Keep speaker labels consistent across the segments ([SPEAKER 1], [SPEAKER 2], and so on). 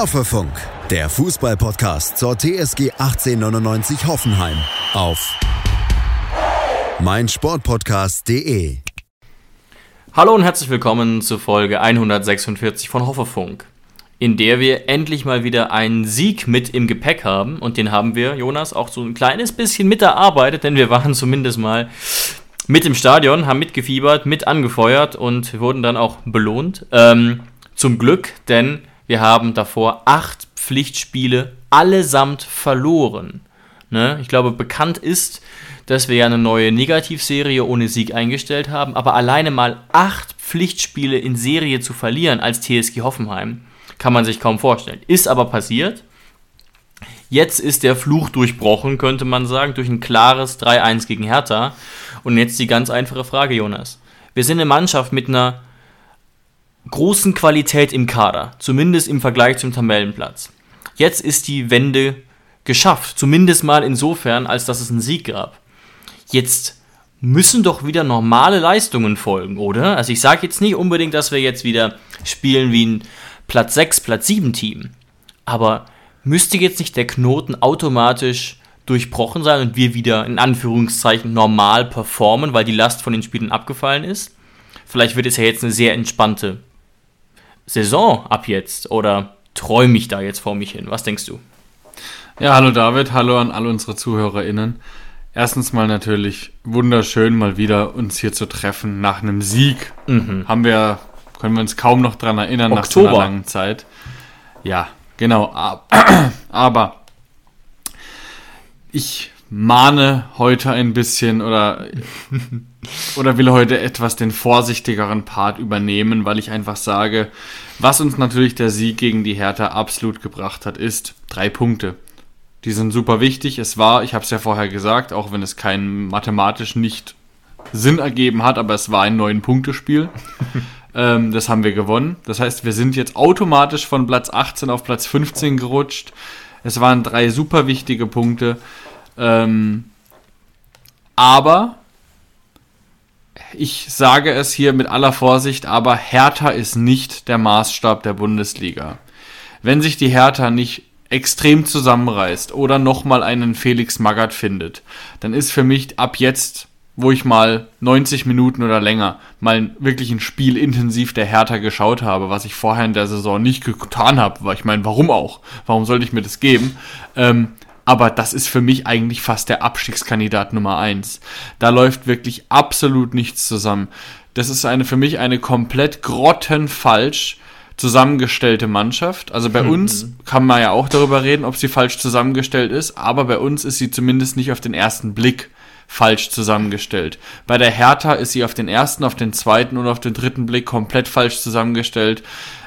[SPEAKER 1] Hoffefunk, der Fußballpodcast zur TSG 1899 Hoffenheim auf meinsportpodcast.de.
[SPEAKER 2] Hallo und herzlich willkommen zur Folge 146 von Hoffefunk, in der wir endlich mal wieder einen Sieg mit im Gepäck haben und den haben wir, Jonas, auch so ein kleines bisschen mit erarbeitet, denn wir waren zumindest mal mit im Stadion, haben mitgefiebert, mit angefeuert und wurden dann auch belohnt. Ähm, zum Glück, denn wir haben davor acht Pflichtspiele allesamt verloren. Ne? Ich glaube, bekannt ist, dass wir ja eine neue Negativserie ohne Sieg eingestellt haben, aber alleine mal acht Pflichtspiele in Serie zu verlieren als TSG Hoffenheim, kann man sich kaum vorstellen. Ist aber passiert. Jetzt ist der Fluch durchbrochen, könnte man sagen, durch ein klares 3-1 gegen Hertha. Und jetzt die ganz einfache Frage, Jonas. Wir sind eine Mannschaft mit einer großen Qualität im Kader, zumindest im Vergleich zum Tabellenplatz. Jetzt ist die Wende geschafft, zumindest mal insofern, als dass es einen Sieg gab. Jetzt müssen doch wieder normale Leistungen folgen, oder? Also ich sage jetzt nicht unbedingt, dass wir jetzt wieder spielen wie ein Platz 6, Platz 7 Team, aber müsste jetzt nicht der Knoten automatisch durchbrochen sein und wir wieder in Anführungszeichen normal performen, weil die Last von den Spielen abgefallen ist? Vielleicht wird es ja jetzt eine sehr entspannte Saison ab jetzt oder träume ich da jetzt vor mich hin? Was denkst du?
[SPEAKER 3] Ja, hallo David, hallo an alle unsere ZuhörerInnen. Erstens mal natürlich wunderschön, mal wieder uns hier zu treffen nach einem Sieg. Mhm. Haben wir, können wir uns kaum noch dran erinnern Oktober. nach so einer langen Zeit. Ja, genau. Aber ich mahne heute ein bisschen oder, oder will heute etwas den vorsichtigeren Part übernehmen, weil ich einfach sage, was uns natürlich der Sieg gegen die Hertha absolut gebracht hat, ist drei Punkte. Die sind super wichtig. Es war, ich habe es ja vorher gesagt, auch wenn es kein mathematisch nicht Sinn ergeben hat, aber es war ein neun Punktespiel. ähm, das haben wir gewonnen. Das heißt, wir sind jetzt automatisch von Platz 18 auf Platz 15 gerutscht. Es waren drei super wichtige Punkte. Ähm, aber ich sage es hier mit aller Vorsicht, aber Hertha ist nicht der Maßstab der Bundesliga. Wenn sich die Hertha nicht extrem zusammenreißt oder nochmal einen Felix Magath findet, dann ist für mich ab jetzt, wo ich mal 90 Minuten oder länger mal wirklich ein Spiel intensiv der Hertha geschaut habe, was ich vorher in der Saison nicht getan habe, weil ich meine, warum auch? Warum sollte ich mir das geben? Ähm, aber das ist für mich eigentlich fast der Abstiegskandidat Nummer eins. Da läuft wirklich absolut nichts zusammen. Das ist eine für mich eine komplett grottenfalsch zusammengestellte Mannschaft. Also bei mhm. uns kann man ja auch darüber reden, ob sie falsch zusammengestellt ist, aber bei uns ist sie zumindest nicht auf den ersten Blick falsch zusammengestellt. Bei der Hertha ist sie auf den ersten, auf den zweiten und auf den dritten Blick komplett falsch zusammengestellt.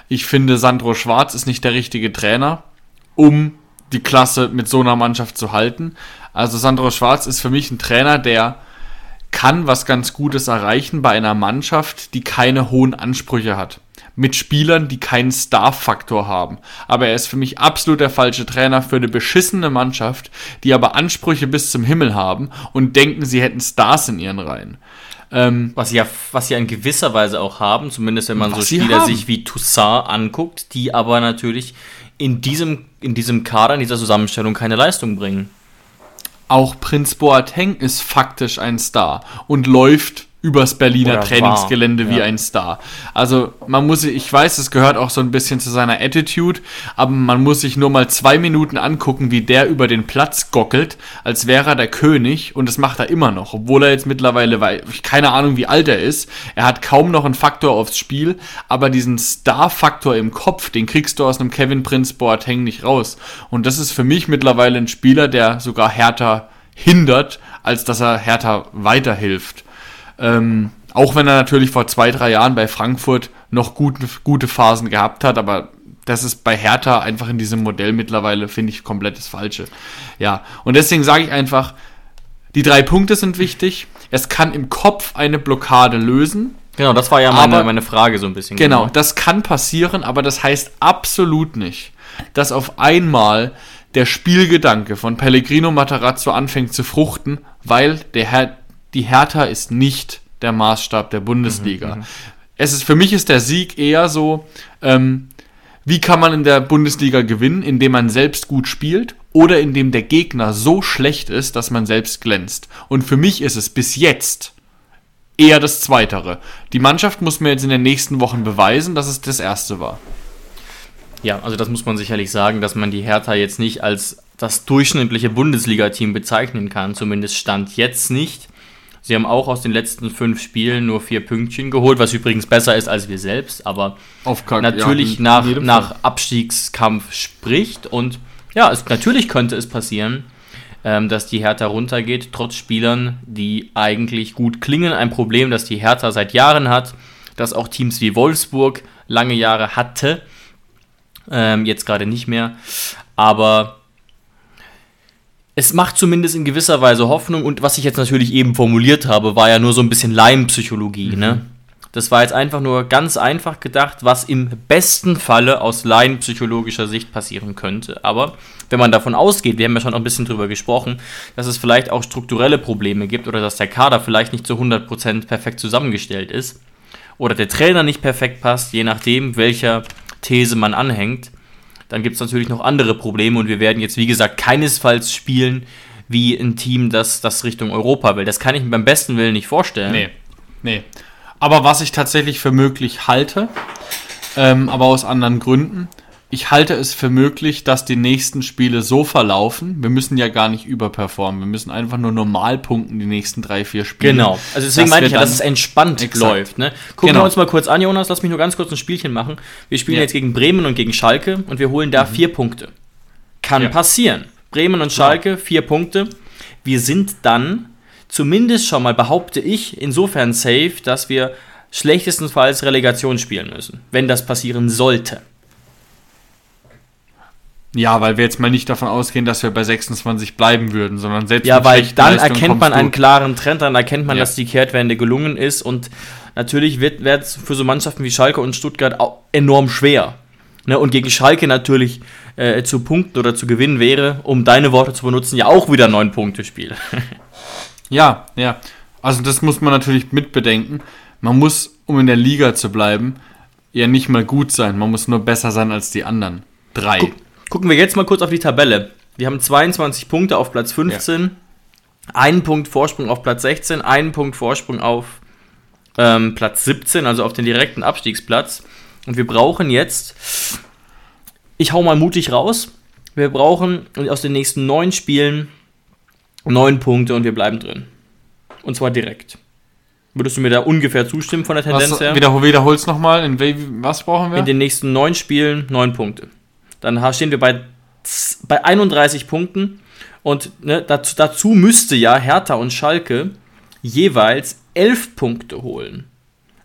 [SPEAKER 3] Ich finde, Sandro Schwarz ist nicht der richtige Trainer, um die Klasse mit so einer Mannschaft zu halten. Also Sandro Schwarz ist für mich ein Trainer, der kann was ganz Gutes erreichen bei einer Mannschaft, die keine hohen Ansprüche hat. Mit Spielern, die keinen Star-Faktor haben. Aber er ist für mich absolut der falsche Trainer für eine beschissene Mannschaft, die aber Ansprüche bis zum Himmel haben und denken, sie hätten Stars in ihren Reihen.
[SPEAKER 2] Ähm, was sie ja, was sie in gewisser Weise auch haben, zumindest wenn man so Spieler sich wie Toussaint anguckt, die aber natürlich in diesem, in diesem Kader, in dieser Zusammenstellung keine Leistung bringen.
[SPEAKER 3] Auch Prinz Boateng ist faktisch ein Star und läuft übers Berliner Oder Trainingsgelände war, wie ein Star. Also man muss, ich weiß, es gehört auch so ein bisschen zu seiner Attitude, aber man muss sich nur mal zwei Minuten angucken, wie der über den Platz gockelt, als wäre er der König und das macht er immer noch, obwohl er jetzt mittlerweile, weil keine Ahnung, wie alt er ist. Er hat kaum noch einen Faktor aufs Spiel, aber diesen Star-Faktor im Kopf, den kriegst du aus einem Kevin Prince Boateng nicht raus. Und das ist für mich mittlerweile ein Spieler, der sogar härter hindert, als dass er härter weiterhilft. Ähm, auch wenn er natürlich vor zwei, drei Jahren bei Frankfurt noch gute, gute Phasen gehabt hat, aber das ist bei Hertha einfach in diesem Modell mittlerweile, finde ich, komplett das Falsche. Ja, und deswegen sage ich einfach, die drei Punkte sind wichtig. Es kann im Kopf eine Blockade lösen.
[SPEAKER 2] Genau, das war ja meine, aber, meine Frage so ein bisschen.
[SPEAKER 3] Genau, genau, das kann passieren, aber das heißt absolut nicht, dass auf einmal der Spielgedanke von Pellegrino Matarazzo anfängt zu fruchten, weil der Herr die Hertha ist nicht der Maßstab der Bundesliga. Mhm, mhm, es ist für mich ist der Sieg eher so, ähm, Wie kann man in der Bundesliga gewinnen? Indem man selbst gut spielt oder indem der Gegner so schlecht ist, dass man selbst glänzt. Und für mich ist es bis jetzt eher das Zweitere. Die Mannschaft muss mir jetzt in den nächsten Wochen beweisen, dass es das Erste war.
[SPEAKER 2] Ja, also das muss man sicherlich sagen, dass man die Hertha jetzt nicht als das durchschnittliche Bundesliga-Team bezeichnen kann. Zumindest stand jetzt nicht. Sie haben auch aus den letzten fünf Spielen nur vier Pünktchen geholt, was übrigens besser ist als wir selbst, aber natürlich ja, nach, nach Abstiegskampf spricht. Und ja, es, natürlich könnte es passieren, ähm, dass die Hertha runtergeht, trotz Spielern, die eigentlich gut klingen. Ein Problem, das die Hertha seit Jahren hat, das auch Teams wie Wolfsburg lange Jahre hatte. Ähm, jetzt gerade nicht mehr. Aber es macht zumindest in gewisser Weise Hoffnung und was ich jetzt natürlich eben formuliert habe, war ja nur so ein bisschen Laienpsychologie, mhm. ne? Das war jetzt einfach nur ganz einfach gedacht, was im besten Falle aus laienpsychologischer Sicht passieren könnte. Aber wenn man davon ausgeht, wir haben ja schon ein bisschen drüber gesprochen, dass es vielleicht auch strukturelle Probleme gibt oder dass der Kader vielleicht nicht zu 100% perfekt zusammengestellt ist oder der Trainer nicht perfekt passt, je nachdem, welcher These man anhängt, dann gibt es natürlich noch andere Probleme und wir werden jetzt, wie gesagt, keinesfalls spielen wie ein Team, das, das Richtung Europa will. Das kann ich mir beim besten Willen nicht vorstellen.
[SPEAKER 3] Nee, nee. Aber was ich tatsächlich für möglich halte, ähm, aber aus anderen Gründen, ich halte es für möglich, dass die nächsten Spiele so verlaufen. Wir müssen ja gar nicht überperformen. Wir müssen einfach nur normal punkten die nächsten drei, vier Spiele.
[SPEAKER 2] Genau. Also deswegen meine ich ja, dass es entspannt exakt. läuft. Ne? Gucken genau. wir uns mal kurz an, Jonas. Lass mich nur ganz kurz ein Spielchen machen. Wir spielen ja. jetzt gegen Bremen und gegen Schalke und wir holen da mhm. vier Punkte. Kann ja. passieren. Bremen und Schalke, vier Punkte. Wir sind dann zumindest schon mal, behaupte ich, insofern safe, dass wir schlechtestenfalls Relegation spielen müssen, wenn das passieren sollte.
[SPEAKER 3] Ja, weil wir jetzt mal nicht davon ausgehen, dass wir bei 26 bleiben würden, sondern selbst
[SPEAKER 2] Ja, weil dann Leistung erkennt man einen klaren Trend, dann erkennt man, ja. dass die Kehrtwende gelungen ist und natürlich wird es für so Mannschaften wie Schalke und Stuttgart auch enorm schwer. Ne? Und gegen Schalke natürlich äh, zu punkten oder zu gewinnen wäre, um deine Worte zu benutzen, ja auch wieder neun Punkte Spiel.
[SPEAKER 3] ja, ja. Also das muss man natürlich mitbedenken. Man muss, um in der Liga zu bleiben, ja nicht mal gut sein. Man muss nur besser sein als die anderen. Drei. Guck,
[SPEAKER 2] Gucken wir jetzt mal kurz auf die Tabelle. Wir haben 22 Punkte auf Platz 15, ja. einen Punkt Vorsprung auf Platz 16, einen Punkt Vorsprung auf ähm, Platz 17, also auf den direkten Abstiegsplatz. Und wir brauchen jetzt, ich hau mal mutig raus, wir brauchen aus den nächsten neun Spielen neun Punkte und wir bleiben drin. Und zwar direkt. Würdest du mir da ungefähr zustimmen von der Tendenz
[SPEAKER 3] was,
[SPEAKER 2] her?
[SPEAKER 3] Wiederhol, wiederhol's nochmal. In was brauchen wir?
[SPEAKER 2] In den nächsten neun Spielen neun Punkte. Dann stehen wir bei, bei 31 Punkten. Und ne, dazu, dazu müsste ja Hertha und Schalke jeweils 11 Punkte holen.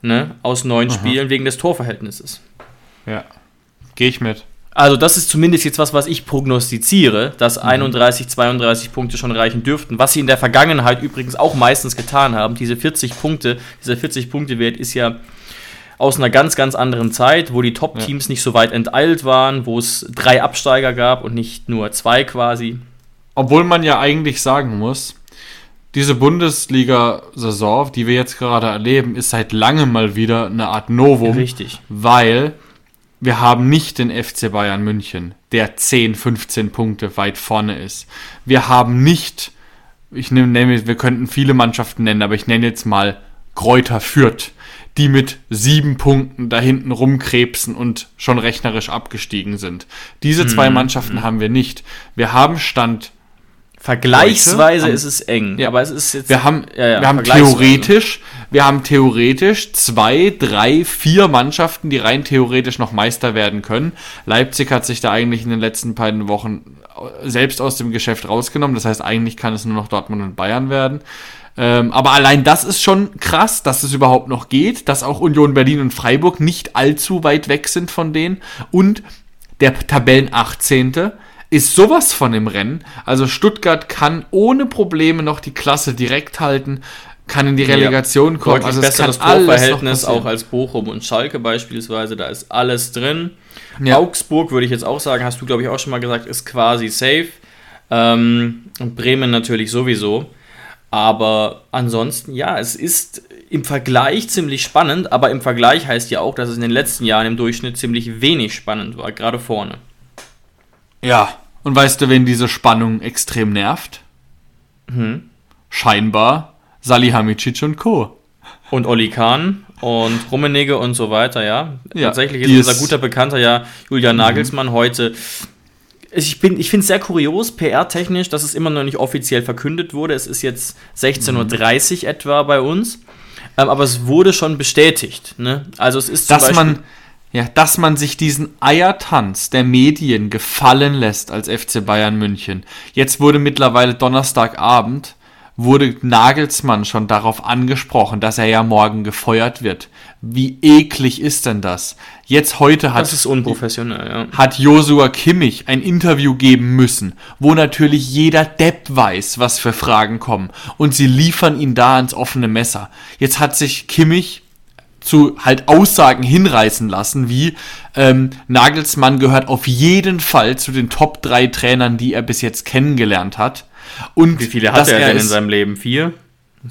[SPEAKER 2] Ne, aus neun Aha. Spielen wegen des Torverhältnisses.
[SPEAKER 3] Ja, gehe ich mit.
[SPEAKER 2] Also das ist zumindest jetzt was, was ich prognostiziere, dass mhm. 31, 32 Punkte schon reichen dürften. Was sie in der Vergangenheit übrigens auch meistens getan haben. Diese 40 Punkte, dieser 40 Punkte Wert ist ja aus einer ganz, ganz anderen Zeit, wo die Top-Teams ja. nicht so weit enteilt waren, wo es drei Absteiger gab und nicht nur zwei quasi.
[SPEAKER 3] Obwohl man ja eigentlich sagen muss, diese Bundesliga-Saison, die wir jetzt gerade erleben, ist seit langem mal wieder eine Art Novum.
[SPEAKER 2] Richtig.
[SPEAKER 3] Weil wir haben nicht den FC Bayern München, der 10, 15 Punkte weit vorne ist. Wir haben nicht, ich nehme, wir könnten viele Mannschaften nennen, aber ich nenne jetzt mal Kräuter Fürth, die mit sieben Punkten da hinten rumkrebsen und schon rechnerisch abgestiegen sind. Diese zwei hm, Mannschaften hm. haben wir nicht. Wir haben Stand.
[SPEAKER 2] Vergleichsweise heute, ist es eng,
[SPEAKER 3] ja, aber es ist jetzt. Wir haben, ja, ja, wir haben theoretisch, wir haben theoretisch zwei, drei, vier Mannschaften, die rein theoretisch noch Meister werden können. Leipzig hat sich da eigentlich in den letzten beiden Wochen selbst aus dem Geschäft rausgenommen. Das heißt, eigentlich kann es nur noch Dortmund und Bayern werden. Ähm, aber allein das ist schon krass, dass es überhaupt noch geht, dass auch Union Berlin und Freiburg nicht allzu weit weg sind von denen. Und der Tabellen 18. ist sowas von im Rennen. Also Stuttgart kann ohne Probleme noch die Klasse direkt halten, kann in die Relegation ja, kommen.
[SPEAKER 2] Also besseres Torverhältnis auch als Bochum und Schalke beispielsweise. Da ist alles drin. Ja. Augsburg würde ich jetzt auch sagen, hast du glaube ich auch schon mal gesagt, ist quasi safe. Ähm, und Bremen natürlich sowieso. Aber ansonsten, ja, es ist, im Vergleich ziemlich spannend, aber im Vergleich heißt ja auch, dass es in den letzten Jahren im Durchschnitt ziemlich wenig spannend war, gerade vorne.
[SPEAKER 3] Ja, und weißt du, wen diese Spannung extrem nervt?
[SPEAKER 2] Hm.
[SPEAKER 3] Scheinbar Salihamidzic und Co.
[SPEAKER 2] Und Oli Kahn und Rummenigge und so weiter, ja.
[SPEAKER 3] Ja,
[SPEAKER 2] Tatsächlich ist unser guter Bekannter ja Julian Nagelsmann heute. Ich, bin- ich finde es sehr kurios, PR-technisch, dass es immer noch nicht offiziell verkündet wurde. Es ist jetzt 16.30 Uhr etwa bei uns. Ähm, aber es wurde schon bestätigt. Ne? Also es ist
[SPEAKER 3] dass
[SPEAKER 2] Beispiel-
[SPEAKER 3] man, ja, dass man sich diesen Eiertanz der Medien gefallen lässt als FC Bayern München. Jetzt wurde mittlerweile Donnerstagabend, wurde Nagelsmann schon darauf angesprochen, dass er ja morgen gefeuert wird. Wie eklig ist denn das? Jetzt heute hat
[SPEAKER 2] Das ist unprofessionell, ja.
[SPEAKER 3] hat Josua Kimmich ein Interview geben müssen, wo natürlich jeder Depp weiß, was für Fragen kommen. Und sie liefern ihn da ans offene Messer. Jetzt hat sich Kimmich zu halt Aussagen hinreißen lassen, wie ähm, Nagelsmann gehört auf jeden Fall zu den Top 3 Trainern, die er bis jetzt kennengelernt hat. Und
[SPEAKER 2] Wie viele hatte er denn in seinem Leben? Vier?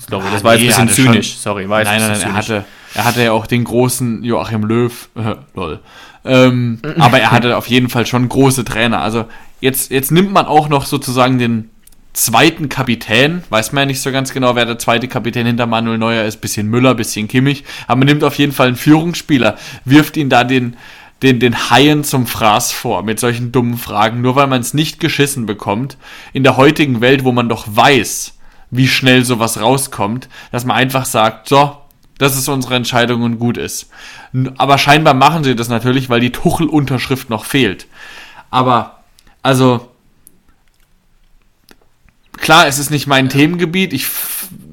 [SPEAKER 2] Sorry,
[SPEAKER 3] Ah,
[SPEAKER 2] das war jetzt
[SPEAKER 3] nee,
[SPEAKER 2] ein
[SPEAKER 3] er
[SPEAKER 2] bisschen zynisch.
[SPEAKER 3] schon-
[SPEAKER 2] Sorry, war jetzt
[SPEAKER 3] Nein,
[SPEAKER 2] ein
[SPEAKER 3] nein, nein, er hatte, er hatte ja auch den großen Joachim Löw, äh, lol. Ähm, aber er hatte auf jeden Fall schon große Trainer. Also jetzt, jetzt nimmt man auch noch sozusagen den zweiten Kapitän, weiß man ja nicht so ganz genau, wer der zweite Kapitän hinter Manuel Neuer ist, bisschen Müller, bisschen Kimmich, aber man nimmt auf jeden Fall einen Führungsspieler, wirft ihn da den, den, den Haien zum Fraß vor mit solchen dummen Fragen, nur weil man es nicht geschissen bekommt, in der heutigen Welt, wo man doch weiß, wie schnell sowas rauskommt, dass man einfach sagt, so, das ist unsere Entscheidung und gut ist. Aber scheinbar machen sie das natürlich, weil die Tuchel-Unterschrift noch fehlt. Aber, also, klar, es ist nicht mein Themengebiet. Ich,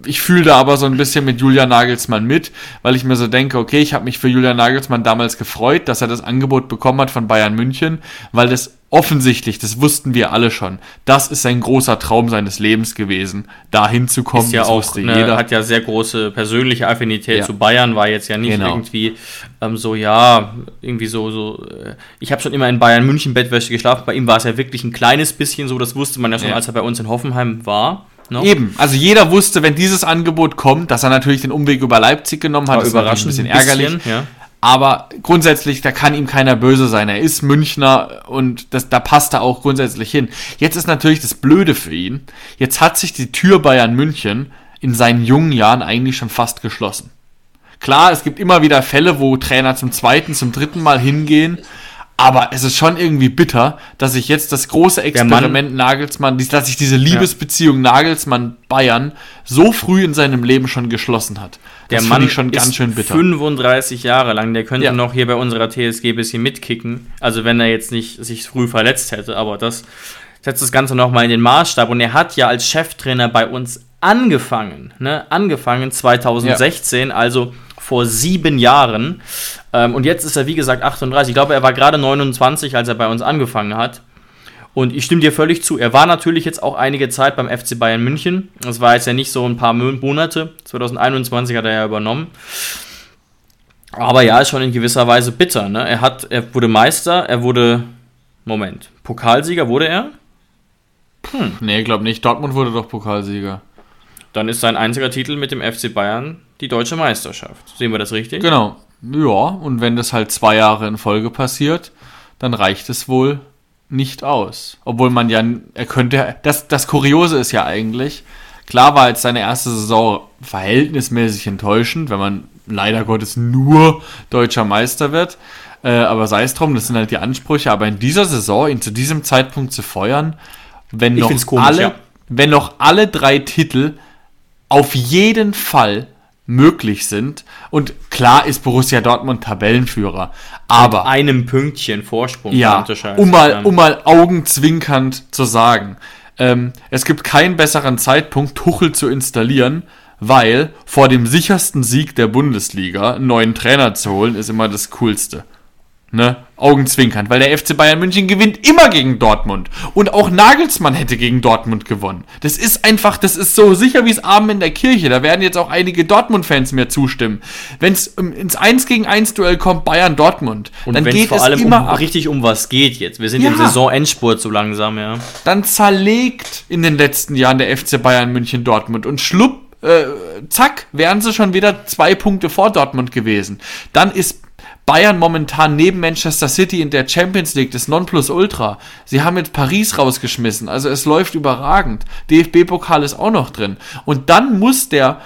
[SPEAKER 3] ich fühle da aber so ein bisschen mit Julian Nagelsmann mit, weil ich mir so denke, okay, ich habe mich für Julian Nagelsmann damals gefreut, dass er das Angebot bekommen hat von Bayern München, weil das offensichtlich, das wussten wir alle schon, das ist ein großer Traum seines Lebens gewesen, da hinzukommen.
[SPEAKER 2] ist ja auch, ne, hat ja sehr große persönliche Affinität
[SPEAKER 3] Ja.
[SPEAKER 2] zu Bayern, war jetzt ja nicht
[SPEAKER 3] Genau.
[SPEAKER 2] irgendwie ähm, so, ja, irgendwie so, so, äh, ich habe schon immer in Bayern München Bettwäsche geschlafen, bei ihm war es ja wirklich ein kleines bisschen so, das wusste man ja schon,
[SPEAKER 3] Ja.
[SPEAKER 2] als er bei uns in Hoffenheim war. Ne?
[SPEAKER 3] Eben, also jeder wusste, wenn dieses Angebot kommt, dass er natürlich den Umweg über Leipzig genommen hat,
[SPEAKER 2] War
[SPEAKER 3] das
[SPEAKER 2] überraschend
[SPEAKER 3] ein bisschen ärgerlich.
[SPEAKER 2] ja.
[SPEAKER 3] Aber grundsätzlich, da kann ihm keiner böse sein. Er ist Münchner und das, da passt er auch grundsätzlich hin. Jetzt ist natürlich das Blöde für ihn. Jetzt hat sich die Tür Bayern München in seinen jungen Jahren eigentlich schon fast geschlossen. Klar, es gibt immer wieder Fälle, wo Trainer zum zweiten, zum dritten Mal hingehen. Aber es ist schon irgendwie bitter, dass sich jetzt das große Experiment Nagelsmann, dass sich diese Liebesbeziehung Nagelsmann-Bayern so früh in seinem Leben schon geschlossen hat.
[SPEAKER 2] Der
[SPEAKER 3] Das
[SPEAKER 2] Mann
[SPEAKER 3] finde ich schon
[SPEAKER 2] ist
[SPEAKER 3] ganz schön bitter.
[SPEAKER 2] 35 Jahre lang, der könnte
[SPEAKER 3] Ja.
[SPEAKER 2] noch hier bei unserer TSG ein bisschen mitkicken. Also wenn er jetzt nicht sich früh verletzt hätte, aber das setzt das Ganze nochmal in den Maßstab. Und er hat ja als Cheftrainer bei uns angefangen, ne? Angefangen 2016, also vor sieben Jahren. Ähm, und jetzt ist er, wie gesagt, 38. Ich glaube, er war gerade 29, als er bei uns angefangen hat. Und ich stimme dir völlig zu. Er war natürlich jetzt auch einige Zeit beim FC Bayern München. Das war jetzt ja nicht so ein paar Mo- Monate. 2021 hat er ja übernommen. Aber ja, ist schon in gewisser Weise bitter. Ne? Er, hat, er wurde Meister, er wurde. Moment. Pokalsieger wurde er?
[SPEAKER 3] Nee, ich glaube nicht. Dortmund wurde doch Pokalsieger.
[SPEAKER 2] Dann ist sein einziger Titel mit dem FC Bayern die deutsche Meisterschaft. Sehen wir das richtig?
[SPEAKER 3] Genau. Ja, und wenn das halt zwei Jahre in Folge passiert, dann reicht es wohl nicht aus. Obwohl man ja, er könnte, das, das Kuriose ist ja eigentlich, klar war jetzt seine erste Saison verhältnismäßig enttäuschend, wenn man leider Gottes nur deutscher Meister wird. Äh, aber sei es drum, das sind halt die Ansprüche. Aber in dieser Saison, ihn zu diesem Zeitpunkt zu feuern, wenn
[SPEAKER 2] Ich
[SPEAKER 3] noch
[SPEAKER 2] komisch,
[SPEAKER 3] alle,
[SPEAKER 2] ja.
[SPEAKER 3] wenn noch alle drei Titel auf jeden Fall möglich sind. Und klar ist Borussia Dortmund Tabellenführer. Aber
[SPEAKER 2] Einem Pünktchen Vorsprung.
[SPEAKER 3] ja, um mal, um mal augenzwinkernd zu sagen, ähm, es gibt keinen besseren Zeitpunkt, Tuchel zu installieren, weil vor dem sichersten Sieg der Bundesliga einen neuen Trainer zu holen, ist immer das Coolste. Ne? Augenzwinkernd, weil der FC Bayern München gewinnt immer gegen Dortmund. Und auch Nagelsmann hätte gegen Dortmund gewonnen. Das ist einfach, das ist so sicher wie es Abend in der Kirche. Da werden jetzt auch einige Dortmund-Fans mir zustimmen. Wenn es ins 1 gegen 1 Duell kommt, Bayern-Dortmund,
[SPEAKER 2] Und
[SPEAKER 3] dann geht
[SPEAKER 2] vor
[SPEAKER 3] es
[SPEAKER 2] allem
[SPEAKER 3] immer
[SPEAKER 2] um,
[SPEAKER 3] ab.
[SPEAKER 2] richtig um was geht jetzt. Wir sind
[SPEAKER 3] Ja.
[SPEAKER 2] im Saisonendspurt so langsam, ja.
[SPEAKER 3] dann zerlegt in den letzten Jahren der FC Bayern München Dortmund und schlupp, äh, zack, wären sie schon wieder zwei Punkte vor Dortmund gewesen. Dann ist Bayern momentan neben Manchester City in der Champions League das Nonplusultra. Sie haben jetzt Paris rausgeschmissen, also es läuft überragend. DFB-Pokal ist auch noch drin. Und dann muss der,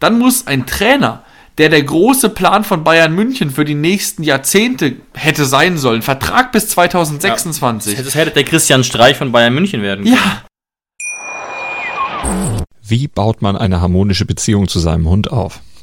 [SPEAKER 3] dann muss ein Trainer, der der große Plan von Bayern München für die nächsten Jahrzehnte hätte sein sollen, Vertrag bis 2026.
[SPEAKER 2] Ja, das hätte der Christian Streich von Bayern München werden
[SPEAKER 3] können. Ja.
[SPEAKER 4] Wie baut man eine harmonische Beziehung zu seinem Hund auf?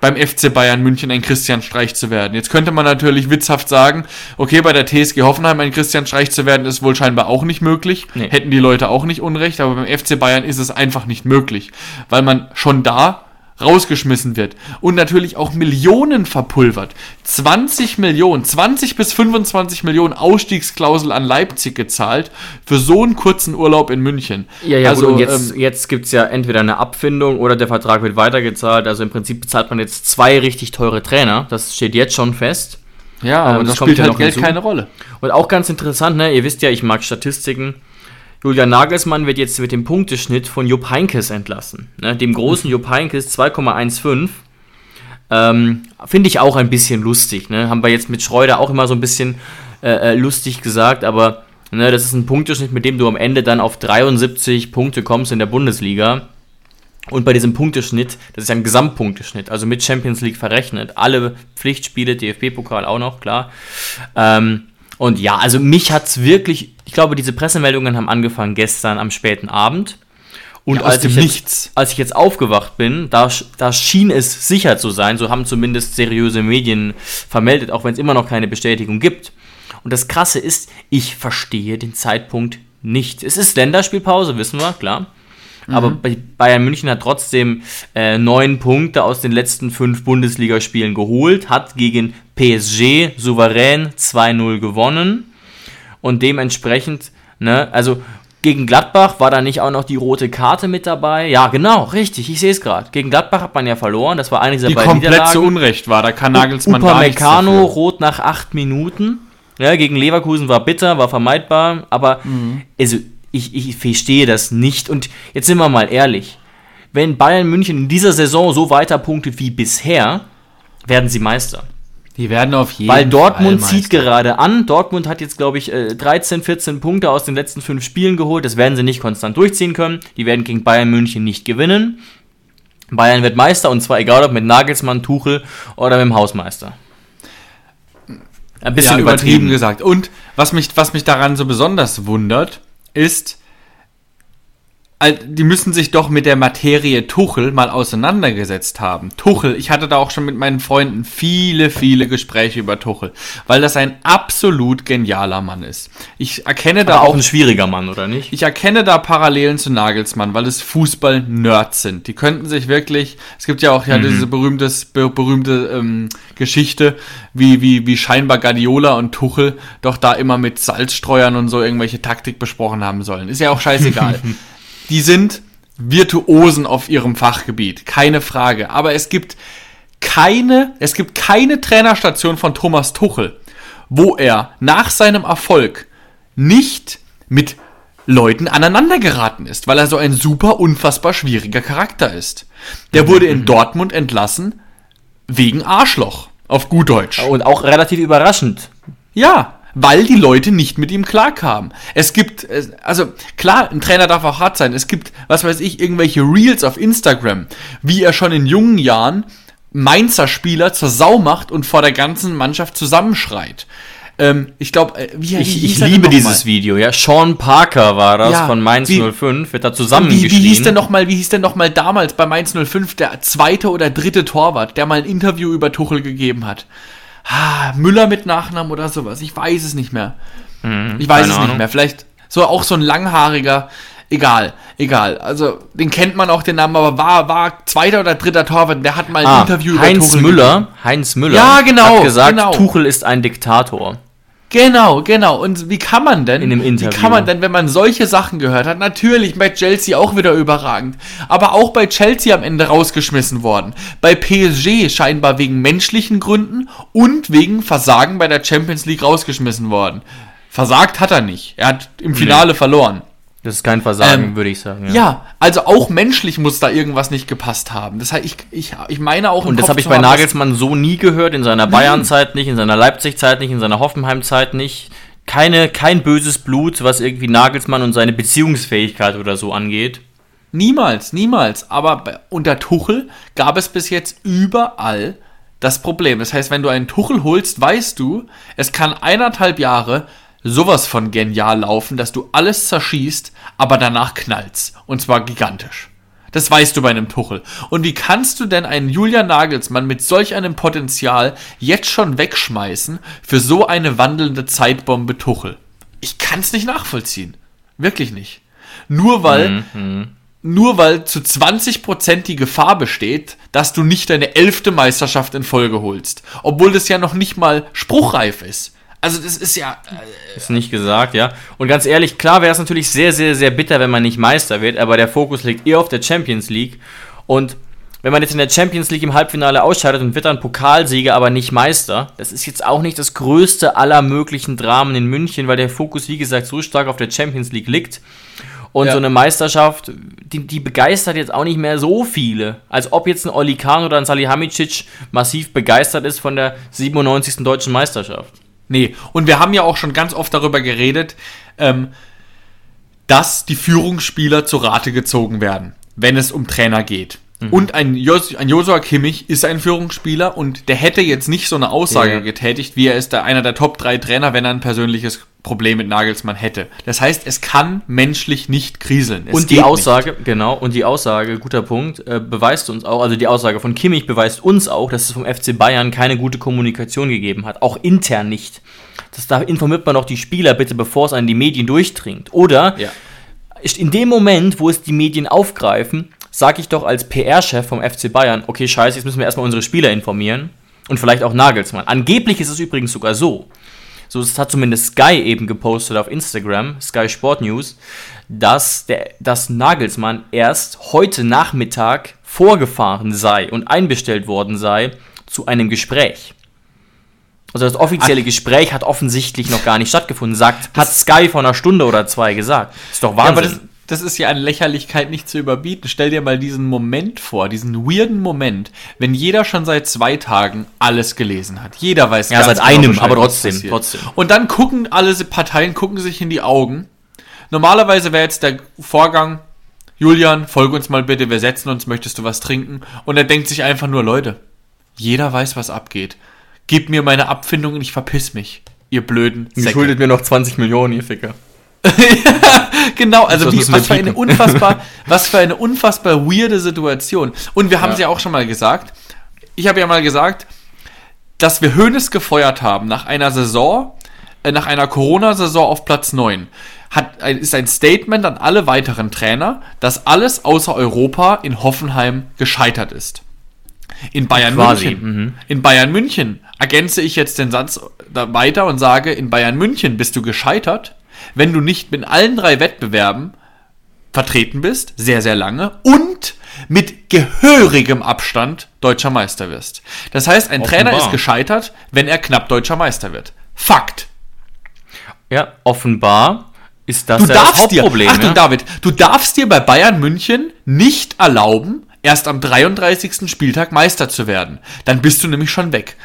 [SPEAKER 3] beim FC Bayern München ein Christian Streich zu werden. Jetzt könnte man natürlich witzhaft sagen, okay, bei der TSG Hoffenheim ein Christian Streich zu werden, ist wohl scheinbar auch nicht möglich. Nee. Hätten die Leute auch nicht unrecht, aber beim FC Bayern ist es einfach nicht möglich, weil man schon da rausgeschmissen wird und natürlich auch Millionen verpulvert. 20 Millionen, 20 bis 25 Millionen Ausstiegsklausel an Leipzig gezahlt für so einen kurzen Urlaub in München.
[SPEAKER 2] Ja, ja, also, gut, und jetzt, ähm, jetzt gibt es ja entweder eine Abfindung oder der Vertrag wird weitergezahlt. Also im Prinzip bezahlt man jetzt zwei richtig teure Trainer. Das steht jetzt schon fest.
[SPEAKER 3] Ja, aber ähm, das, das spielt halt Geld hinzu. keine Rolle.
[SPEAKER 2] Und auch ganz interessant, ne? ihr wisst ja, ich mag Statistiken. Julian Nagelsmann wird jetzt mit dem Punkteschnitt von Jupp Heinkes entlassen. Ne, dem großen Jupp Heinkes 2,15. Ähm, Finde ich auch ein bisschen lustig. Ne? Haben wir jetzt mit Schreuder auch immer so ein bisschen äh, äh, lustig gesagt, aber ne, das ist ein Punkteschnitt, mit dem du am Ende dann auf 73 Punkte kommst in der Bundesliga. Und bei diesem Punkteschnitt, das ist ja ein Gesamtpunkteschnitt, also mit Champions League verrechnet, alle Pflichtspiele, DFB-Pokal auch noch, klar. Ähm, und ja, also mich hat es wirklich, ich glaube, diese Pressemeldungen haben angefangen gestern am späten Abend. Und ja, als, ich jetzt, als ich jetzt aufgewacht bin, da, da schien es sicher zu sein, so haben zumindest seriöse Medien vermeldet, auch wenn es immer noch keine Bestätigung gibt. Und das Krasse ist, ich verstehe den Zeitpunkt nicht. Es ist Länderspielpause, wissen wir, klar. Mhm. Aber Bayern München hat trotzdem äh, neun Punkte aus den letzten fünf Bundesligaspielen geholt, hat gegen PSG souverän 2-0 gewonnen und dementsprechend, ne, also gegen Gladbach war da nicht auch noch die rote Karte mit dabei? Ja, genau, richtig, ich sehe es gerade. Gegen Gladbach hat man ja verloren, das war eine dieser
[SPEAKER 3] die beiden komplett Niederlagen. zu Unrecht war, da kann Nagelsmann
[SPEAKER 2] Upa gar Meccano, rot nach acht Minuten. Ja, gegen Leverkusen war bitter, war vermeidbar, aber mhm. also ich, ich verstehe das nicht. Und jetzt sind wir mal ehrlich. Wenn Bayern München in dieser Saison so weiter punktet wie bisher, werden sie Meister.
[SPEAKER 3] Die werden auf jeden
[SPEAKER 2] Fall. Weil Dortmund Fall zieht gerade an. Dortmund hat jetzt, glaube ich, 13, äh, 14 Punkte aus den letzten fünf Spielen geholt. Das werden sie nicht konstant durchziehen können. Die werden gegen Bayern München nicht gewinnen. Bayern wird Meister und zwar egal ob mit Nagelsmann, Tuchel oder mit dem Hausmeister.
[SPEAKER 3] Ein bisschen ja, übertrieben. übertrieben gesagt. Und was mich, was mich daran so besonders wundert, ist, die müssen sich doch mit der Materie Tuchel mal auseinandergesetzt haben. Tuchel, ich hatte da auch schon mit meinen Freunden viele, viele Gespräche über Tuchel, weil das ein absolut genialer Mann ist. Ich erkenne da
[SPEAKER 2] auch ein schwieriger Mann, oder nicht?
[SPEAKER 3] Ich erkenne da Parallelen zu Nagelsmann, weil es Fußball-Nerds sind. Die könnten sich wirklich, es gibt ja auch ja mhm. diese berühmtes, berühmte ähm, Geschichte, wie, wie, wie scheinbar Guardiola und Tuchel doch da immer mit Salzstreuern und so irgendwelche Taktik besprochen haben sollen. Ist ja auch scheißegal. die sind Virtuosen auf ihrem Fachgebiet, keine Frage. Aber es gibt keine, es gibt keine Trainerstation von Thomas Tuchel, wo er nach seinem Erfolg nicht mit Leuten aneinandergeraten ist, weil er so ein super unfassbar schwieriger Charakter ist. Der wurde in mhm. Dortmund entlassen wegen Arschloch, auf gut Deutsch.
[SPEAKER 2] Und auch relativ überraschend.
[SPEAKER 3] Ja, weil die Leute nicht mit ihm klarkamen. Es gibt, also klar, ein Trainer darf auch hart sein. Es gibt, was weiß ich, irgendwelche Reels auf Instagram, wie er schon in jungen Jahren Mainzer Spieler zur Sau macht und vor der ganzen Mannschaft zusammenschreit. Ähm, ich glaube,
[SPEAKER 2] äh, wie Ich, ich liebe dieses Video, ja. Sean Parker war das ja, von Mainz wie, 05, wird da zusammengeschrien.
[SPEAKER 3] Wie, wie hieß denn noch mal, wie hieß denn noch mal damals bei Mainz 05 der zweite oder dritte Torwart, der mal ein Interview über Tuchel gegeben hat? Ah, Müller mit Nachnamen oder sowas. Ich weiß es nicht mehr. Mhm, ich weiß es Ahnung. nicht mehr. Vielleicht so auch so ein langhaariger. Egal, egal. Also, den kennt man auch den Namen, aber war, war zweiter oder dritter Torwart. Der hat mal ein
[SPEAKER 2] Ah,
[SPEAKER 3] Interview über
[SPEAKER 2] Heinz Müller,
[SPEAKER 3] gegeben.
[SPEAKER 2] Heinz Müller
[SPEAKER 3] Ja, genau,
[SPEAKER 2] hat gesagt,
[SPEAKER 3] genau.
[SPEAKER 2] Tuchel ist ein Diktator.
[SPEAKER 3] Genau, genau. Und wie kann man denn,
[SPEAKER 2] In dem
[SPEAKER 3] wie kann man denn, wenn man solche Sachen gehört hat, natürlich bei Chelsea auch wieder überragend, aber auch bei Chelsea am Ende rausgeschmissen worden. Bei PSG scheinbar wegen menschlichen Gründen und wegen Versagen bei der Champions League rausgeschmissen worden. Versagt hat er nicht. Er hat im Finale verloren.
[SPEAKER 2] Das ist kein Versagen,
[SPEAKER 3] Ähm,
[SPEAKER 2] würde ich sagen.
[SPEAKER 3] Ja. also auch menschlich muss da irgendwas nicht gepasst haben. Das heißt, ich, ich, ich meine auch im
[SPEAKER 2] Und das habe ich bei Nagelsmann so nie gehört, in seiner Bayern-Zeit nicht, in seiner Leipzig-Zeit nicht, in seiner Hoffenheim-Zeit nicht. Keine, kein böses Blut, was irgendwie Nagelsmann und seine Beziehungsfähigkeit oder so angeht.
[SPEAKER 3] Niemals, niemals. Aber unter Tuchel gab es bis jetzt überall das Problem. Das heißt, wenn du einen Tuchel holst, weißt du, es kann eineinhalb Jahre sowas von genial laufen, dass du alles zerschießt, aber danach knallst. Und zwar gigantisch. Das weißt du bei einem Tuchel. Und wie kannst du denn einen Julian Nagelsmann mit solch einem Potenzial jetzt schon wegschmeißen für so eine wandelnde Zeitbombe Tuchel? Ich kann es nicht nachvollziehen. Wirklich nicht. Nur weil nur weil zu 20% die Gefahr besteht, dass du nicht deine elfte Meisterschaft in Folge holst. Obwohl das ja noch nicht mal spruchreif ist. Also das ist ja... äh,
[SPEAKER 2] Ist nicht gesagt, ja. Und ganz ehrlich, klar wäre es natürlich sehr, sehr, sehr bitter, wenn man nicht Meister wird, aber der Fokus liegt eher auf der Champions League. Und wenn man jetzt in der Champions League im Halbfinale ausscheidet und wird dann Pokalsieger, aber nicht Meister, das ist jetzt auch nicht das größte aller möglichen Dramen in München, weil der Fokus, wie gesagt, so stark auf der Champions League liegt. Und
[SPEAKER 3] Ja.
[SPEAKER 2] so eine Meisterschaft, die, die begeistert jetzt auch nicht mehr so viele. Als ob jetzt ein Oli Kahn oder ein Salihamidzic massiv begeistert ist von der 97. deutschen Meisterschaft.
[SPEAKER 3] Nee, und wir haben ja auch schon ganz oft darüber geredet, ähm, dass die Führungsspieler zu Rate gezogen werden, wenn es um Trainer geht. Und ein, Jos ein Josua Kimmich ist ein Führungsspieler und der hätte jetzt nicht so eine Aussage
[SPEAKER 2] Ja.
[SPEAKER 3] getätigt, wie er ist der, einer der Top 3 Trainer, wenn er ein persönliches Problem mit Nagelsmann hätte. Das heißt, es kann menschlich nicht kriseln. Es
[SPEAKER 2] und die Aussage, genau, und die Aussage, guter Punkt, äh, beweist uns auch, also die Aussage von Kimmich beweist uns auch, dass es vom FC Bayern keine gute Kommunikation gegeben hat, auch intern nicht. Das, da informiert man doch die Spieler bitte, bevor es an die Medien durchdringt. Oder
[SPEAKER 3] Ja.
[SPEAKER 2] in dem Moment, wo es die Medien aufgreifen, sage ich doch als PR-Chef vom FC Bayern, okay, scheiße, jetzt müssen wir erstmal unsere Spieler informieren und vielleicht auch Nagelsmann. Angeblich ist es übrigens sogar so, so das hat zumindest Sky eben gepostet auf Instagram, Sky Sport News, dass, der, dass Nagelsmann erst heute Nachmittag vorgefahren sei und einbestellt worden sei zu einem Gespräch. Also das offizielle Gespräch hat offensichtlich noch gar nicht stattgefunden, sagt, hat Sky vor einer Stunde oder zwei gesagt. Ist doch
[SPEAKER 3] Ja,
[SPEAKER 2] Wahnsinn.
[SPEAKER 3] aber das, ist ja an Lächerlichkeit nicht zu überbieten. Stell dir mal diesen Moment vor, diesen weirden Moment, wenn jeder schon seit zwei Tagen alles gelesen hat. Jeder weiß
[SPEAKER 2] Ja, seit einem, aber trotzdem, trotzdem.
[SPEAKER 3] Und dann gucken alle Parteien, gucken sich in die Augen. Normalerweise wäre jetzt der Vorgang, Julian, folge uns mal bitte, wir setzen uns, möchtest du was trinken? Und er denkt sich einfach nur, Leute, jeder weiß, was abgeht. Gib mir meine Abfindung und ich verpiss mich. Ihr blöden
[SPEAKER 2] Ihr
[SPEAKER 3] Säcke.
[SPEAKER 2] schuldet mir noch 20 Millionen, ihr Ficker.
[SPEAKER 3] Genau, also wie, was für eine unfassbar, was für eine unfassbar weirde Situation. Und wir haben es ja auch schon mal gesagt. Ich habe ja mal gesagt, dass wir Hoeneß gefeuert haben nach einer Saison, äh, nach einer Corona-Saison auf Platz 9. Hat, ist ein Statement an alle weiteren Trainer, dass alles außer Europa in Hoffenheim gescheitert ist. In Bayern
[SPEAKER 2] Quasi,
[SPEAKER 3] München. In Bayern München ergänze ich jetzt den Satz weiter und sage, in Bayern München bist du gescheitert, wenn du nicht mit allen drei Wettbewerben vertreten bist, sehr, sehr lange, und mit gehörigem Abstand deutscher Meister wirst. Das heißt, ein
[SPEAKER 2] Offenbar.
[SPEAKER 3] Trainer ist gescheitert, wenn er knapp deutscher Meister wird. Fakt.
[SPEAKER 2] Ja, offenbar ist das
[SPEAKER 3] Du
[SPEAKER 2] ja das
[SPEAKER 3] darfst dir,
[SPEAKER 2] Hauptproblem.
[SPEAKER 3] Achtung
[SPEAKER 2] ja?
[SPEAKER 3] David, du darfst dir bei Bayern München nicht erlauben, erst am 33. Spieltag Meister zu werden. Dann bist du nämlich schon weg.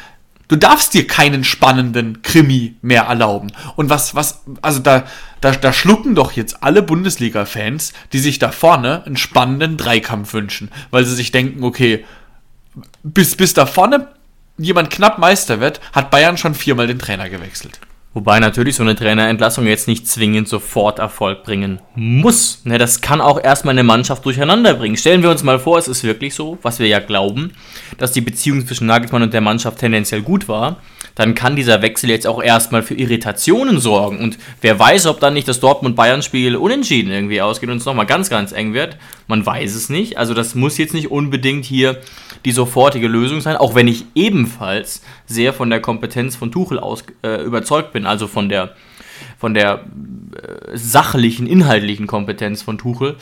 [SPEAKER 3] Du darfst dir keinen spannenden Krimi mehr erlauben. Und was, was, also da, da, da schlucken doch jetzt alle Bundesliga-Fans, die sich da vorne einen spannenden Dreikampf wünschen, weil sie sich denken, okay, bis, bis da vorne jemand knapp Meister wird, hat Bayern schon viermal den Trainer gewechselt.
[SPEAKER 2] Wobei natürlich so eine Trainerentlassung jetzt nicht zwingend sofort Erfolg bringen muss. Ne, das kann auch erstmal eine Mannschaft durcheinander bringen. Stellen wir uns mal vor, es ist wirklich so, was wir ja glauben, dass die Beziehung zwischen Nagelsmann und der Mannschaft tendenziell gut war. Dann kann dieser Wechsel jetzt auch erstmal für Irritationen sorgen. Und wer weiß, ob dann nicht das Dortmund-Bayern-Spiel unentschieden irgendwie ausgeht und es nochmal ganz, ganz eng wird. Man weiß es nicht. Also das muss jetzt nicht unbedingt hier die sofortige Lösung sein, auch wenn ich ebenfalls sehr von der Kompetenz von Tuchel aus, äh, überzeugt bin, also von der von der äh, sachlichen, inhaltlichen Kompetenz von Tuchel.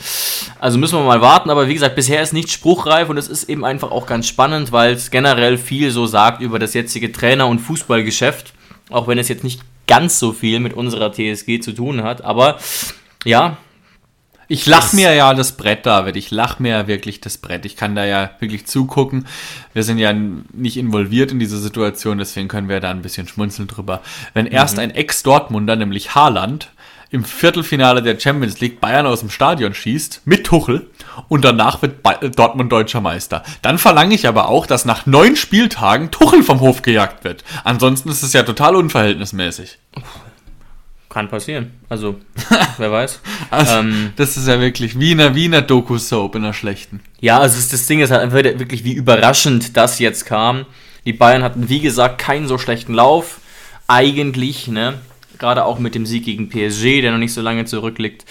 [SPEAKER 2] Also müssen wir mal warten, aber wie gesagt, bisher ist nichts spruchreif und es ist eben einfach auch ganz spannend, weil es generell viel so sagt über das jetzige Trainer- und Fußballgeschäft, auch wenn es jetzt nicht ganz so viel mit unserer TSG zu tun hat, aber ja,
[SPEAKER 3] ich lach mir ja das Brett, David. Ich lach mir ja wirklich das Brett. Ich kann da ja wirklich zugucken. Wir sind ja nicht involviert in diese Situation, deswegen können wir da ein bisschen schmunzeln drüber. Wenn erst ein Ex-Dortmunder, nämlich Haaland, im Viertelfinale der Champions League Bayern aus dem Stadion schießt, mit Tuchel, und danach wird Dortmund deutscher Meister. Dann verlange ich aber auch, dass nach neun Spieltagen Tuchel vom Hof gejagt wird. Ansonsten ist es ja total unverhältnismäßig.
[SPEAKER 2] Kann passieren. Also, wer weiß.
[SPEAKER 3] Also, ähm, das ist ja wirklich wie in einer Wiener Doku-Soap in einer schlechten.
[SPEAKER 2] Ja, also das Ding ist halt wirklich, wie überraschend das jetzt kam. Die Bayern hatten, wie gesagt, keinen so schlechten Lauf. Eigentlich, ne? Gerade auch mit dem Sieg gegen PSG, der noch nicht so lange zurückliegt.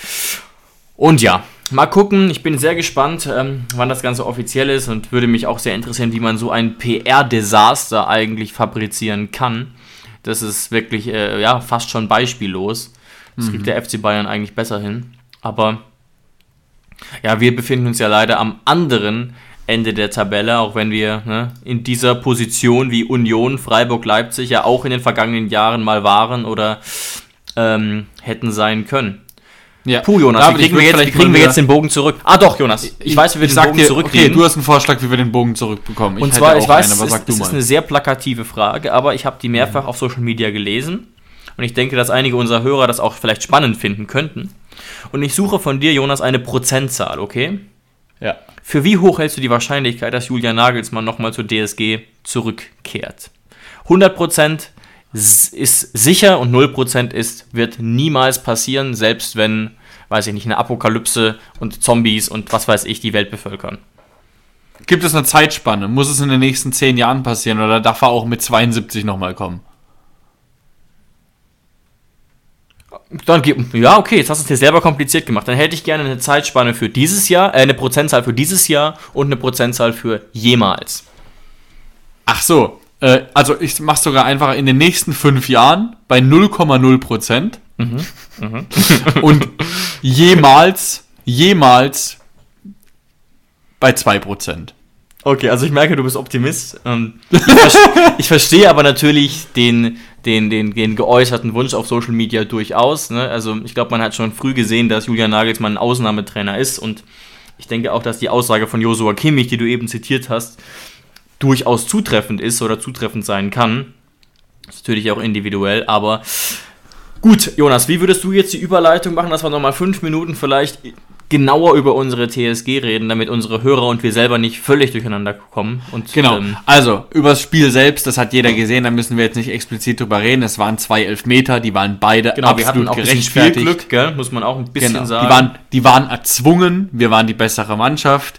[SPEAKER 2] Und ja, mal gucken. Ich bin sehr gespannt, ähm, wann das Ganze offiziell ist und würde mich auch sehr interessieren, wie man so ein PR-Desaster eigentlich fabrizieren kann. Das ist wirklich äh, ja, fast schon beispiellos. Das kriegt mhm. der FC Bayern eigentlich besser hin. Aber ja, wir befinden uns ja leider am anderen Ende der Tabelle, auch wenn wir ne, in dieser Position wie Union, Freiburg, Leipzig ja auch in den vergangenen Jahren mal waren oder ähm, hätten sein können. Ja. Puh, Jonas, wie kriegen, wir jetzt, wie kriegen wir jetzt den Bogen zurück? Ah doch, Jonas, ich, ich weiß, wie wir den Bogen
[SPEAKER 3] dir, zurückkriegen. Okay, du hast einen Vorschlag, wie wir den Bogen zurückbekommen.
[SPEAKER 2] Ich Und zwar, ich weiß, einen, es, ist, es ist eine sehr plakative Frage, aber ich habe die mehrfach mhm. auf Social Media gelesen und ich denke, dass einige unserer Hörer das auch vielleicht spannend finden könnten. Und ich suche von dir, Jonas, eine Prozentzahl, okay?
[SPEAKER 3] Ja.
[SPEAKER 2] Für wie hoch hältst du die Wahrscheinlichkeit, dass Julian Nagelsmann nochmal zur DSG zurückkehrt? 100% ist sicher und 0% ist, wird niemals passieren, selbst wenn, weiß ich nicht, eine Apokalypse und Zombies und was weiß ich die Welt bevölkern.
[SPEAKER 3] Gibt es eine Zeitspanne? Muss es in den nächsten 10 Jahren passieren oder darf er auch mit 72 nochmal kommen?
[SPEAKER 2] Dann ja, okay, jetzt hast du es dir selber kompliziert gemacht. Dann hätte ich gerne eine Zeitspanne für dieses Jahr, äh, eine Prozentzahl für dieses Jahr und eine Prozentzahl für jemals.
[SPEAKER 3] Ach so, äh, also ich mache sogar einfach in den nächsten fünf Jahren bei 0,0 Prozent. Mhm. Mhm. und jemals, jemals bei 2 Prozent.
[SPEAKER 2] Okay, also ich merke, du bist Optimist. Ähm, ich, ver ich, verstehe aber natürlich den, den, den, den geäußerten Wunsch auf Social Media durchaus. Ne? Also ich glaube, man hat schon früh gesehen, dass Julian Nagelsmann ein Ausnahmetrainer ist und ich denke auch, dass die Aussage von Josua Kimmich, die du eben zitiert hast, durchaus zutreffend ist oder zutreffend sein kann. Das ist natürlich auch individuell, aber gut, Jonas, wie würdest du jetzt die Überleitung machen, dass wir nochmal fünf Minuten vielleicht genauer über unsere TSG reden, damit unsere Hörer und wir selber nicht völlig durcheinander kommen. Und,
[SPEAKER 3] genau. Ähm, also, übers Spiel selbst, das hat jeder gesehen, da müssen wir jetzt nicht explizit drüber reden. Es waren zwei Elfmeter, die waren beide
[SPEAKER 2] genau, absolut wir hatten auch gerechtfertigt. Spielglück, gell? muss man auch ein bisschen genau. sagen.
[SPEAKER 3] Die waren, die waren erzwungen, wir waren die bessere Mannschaft.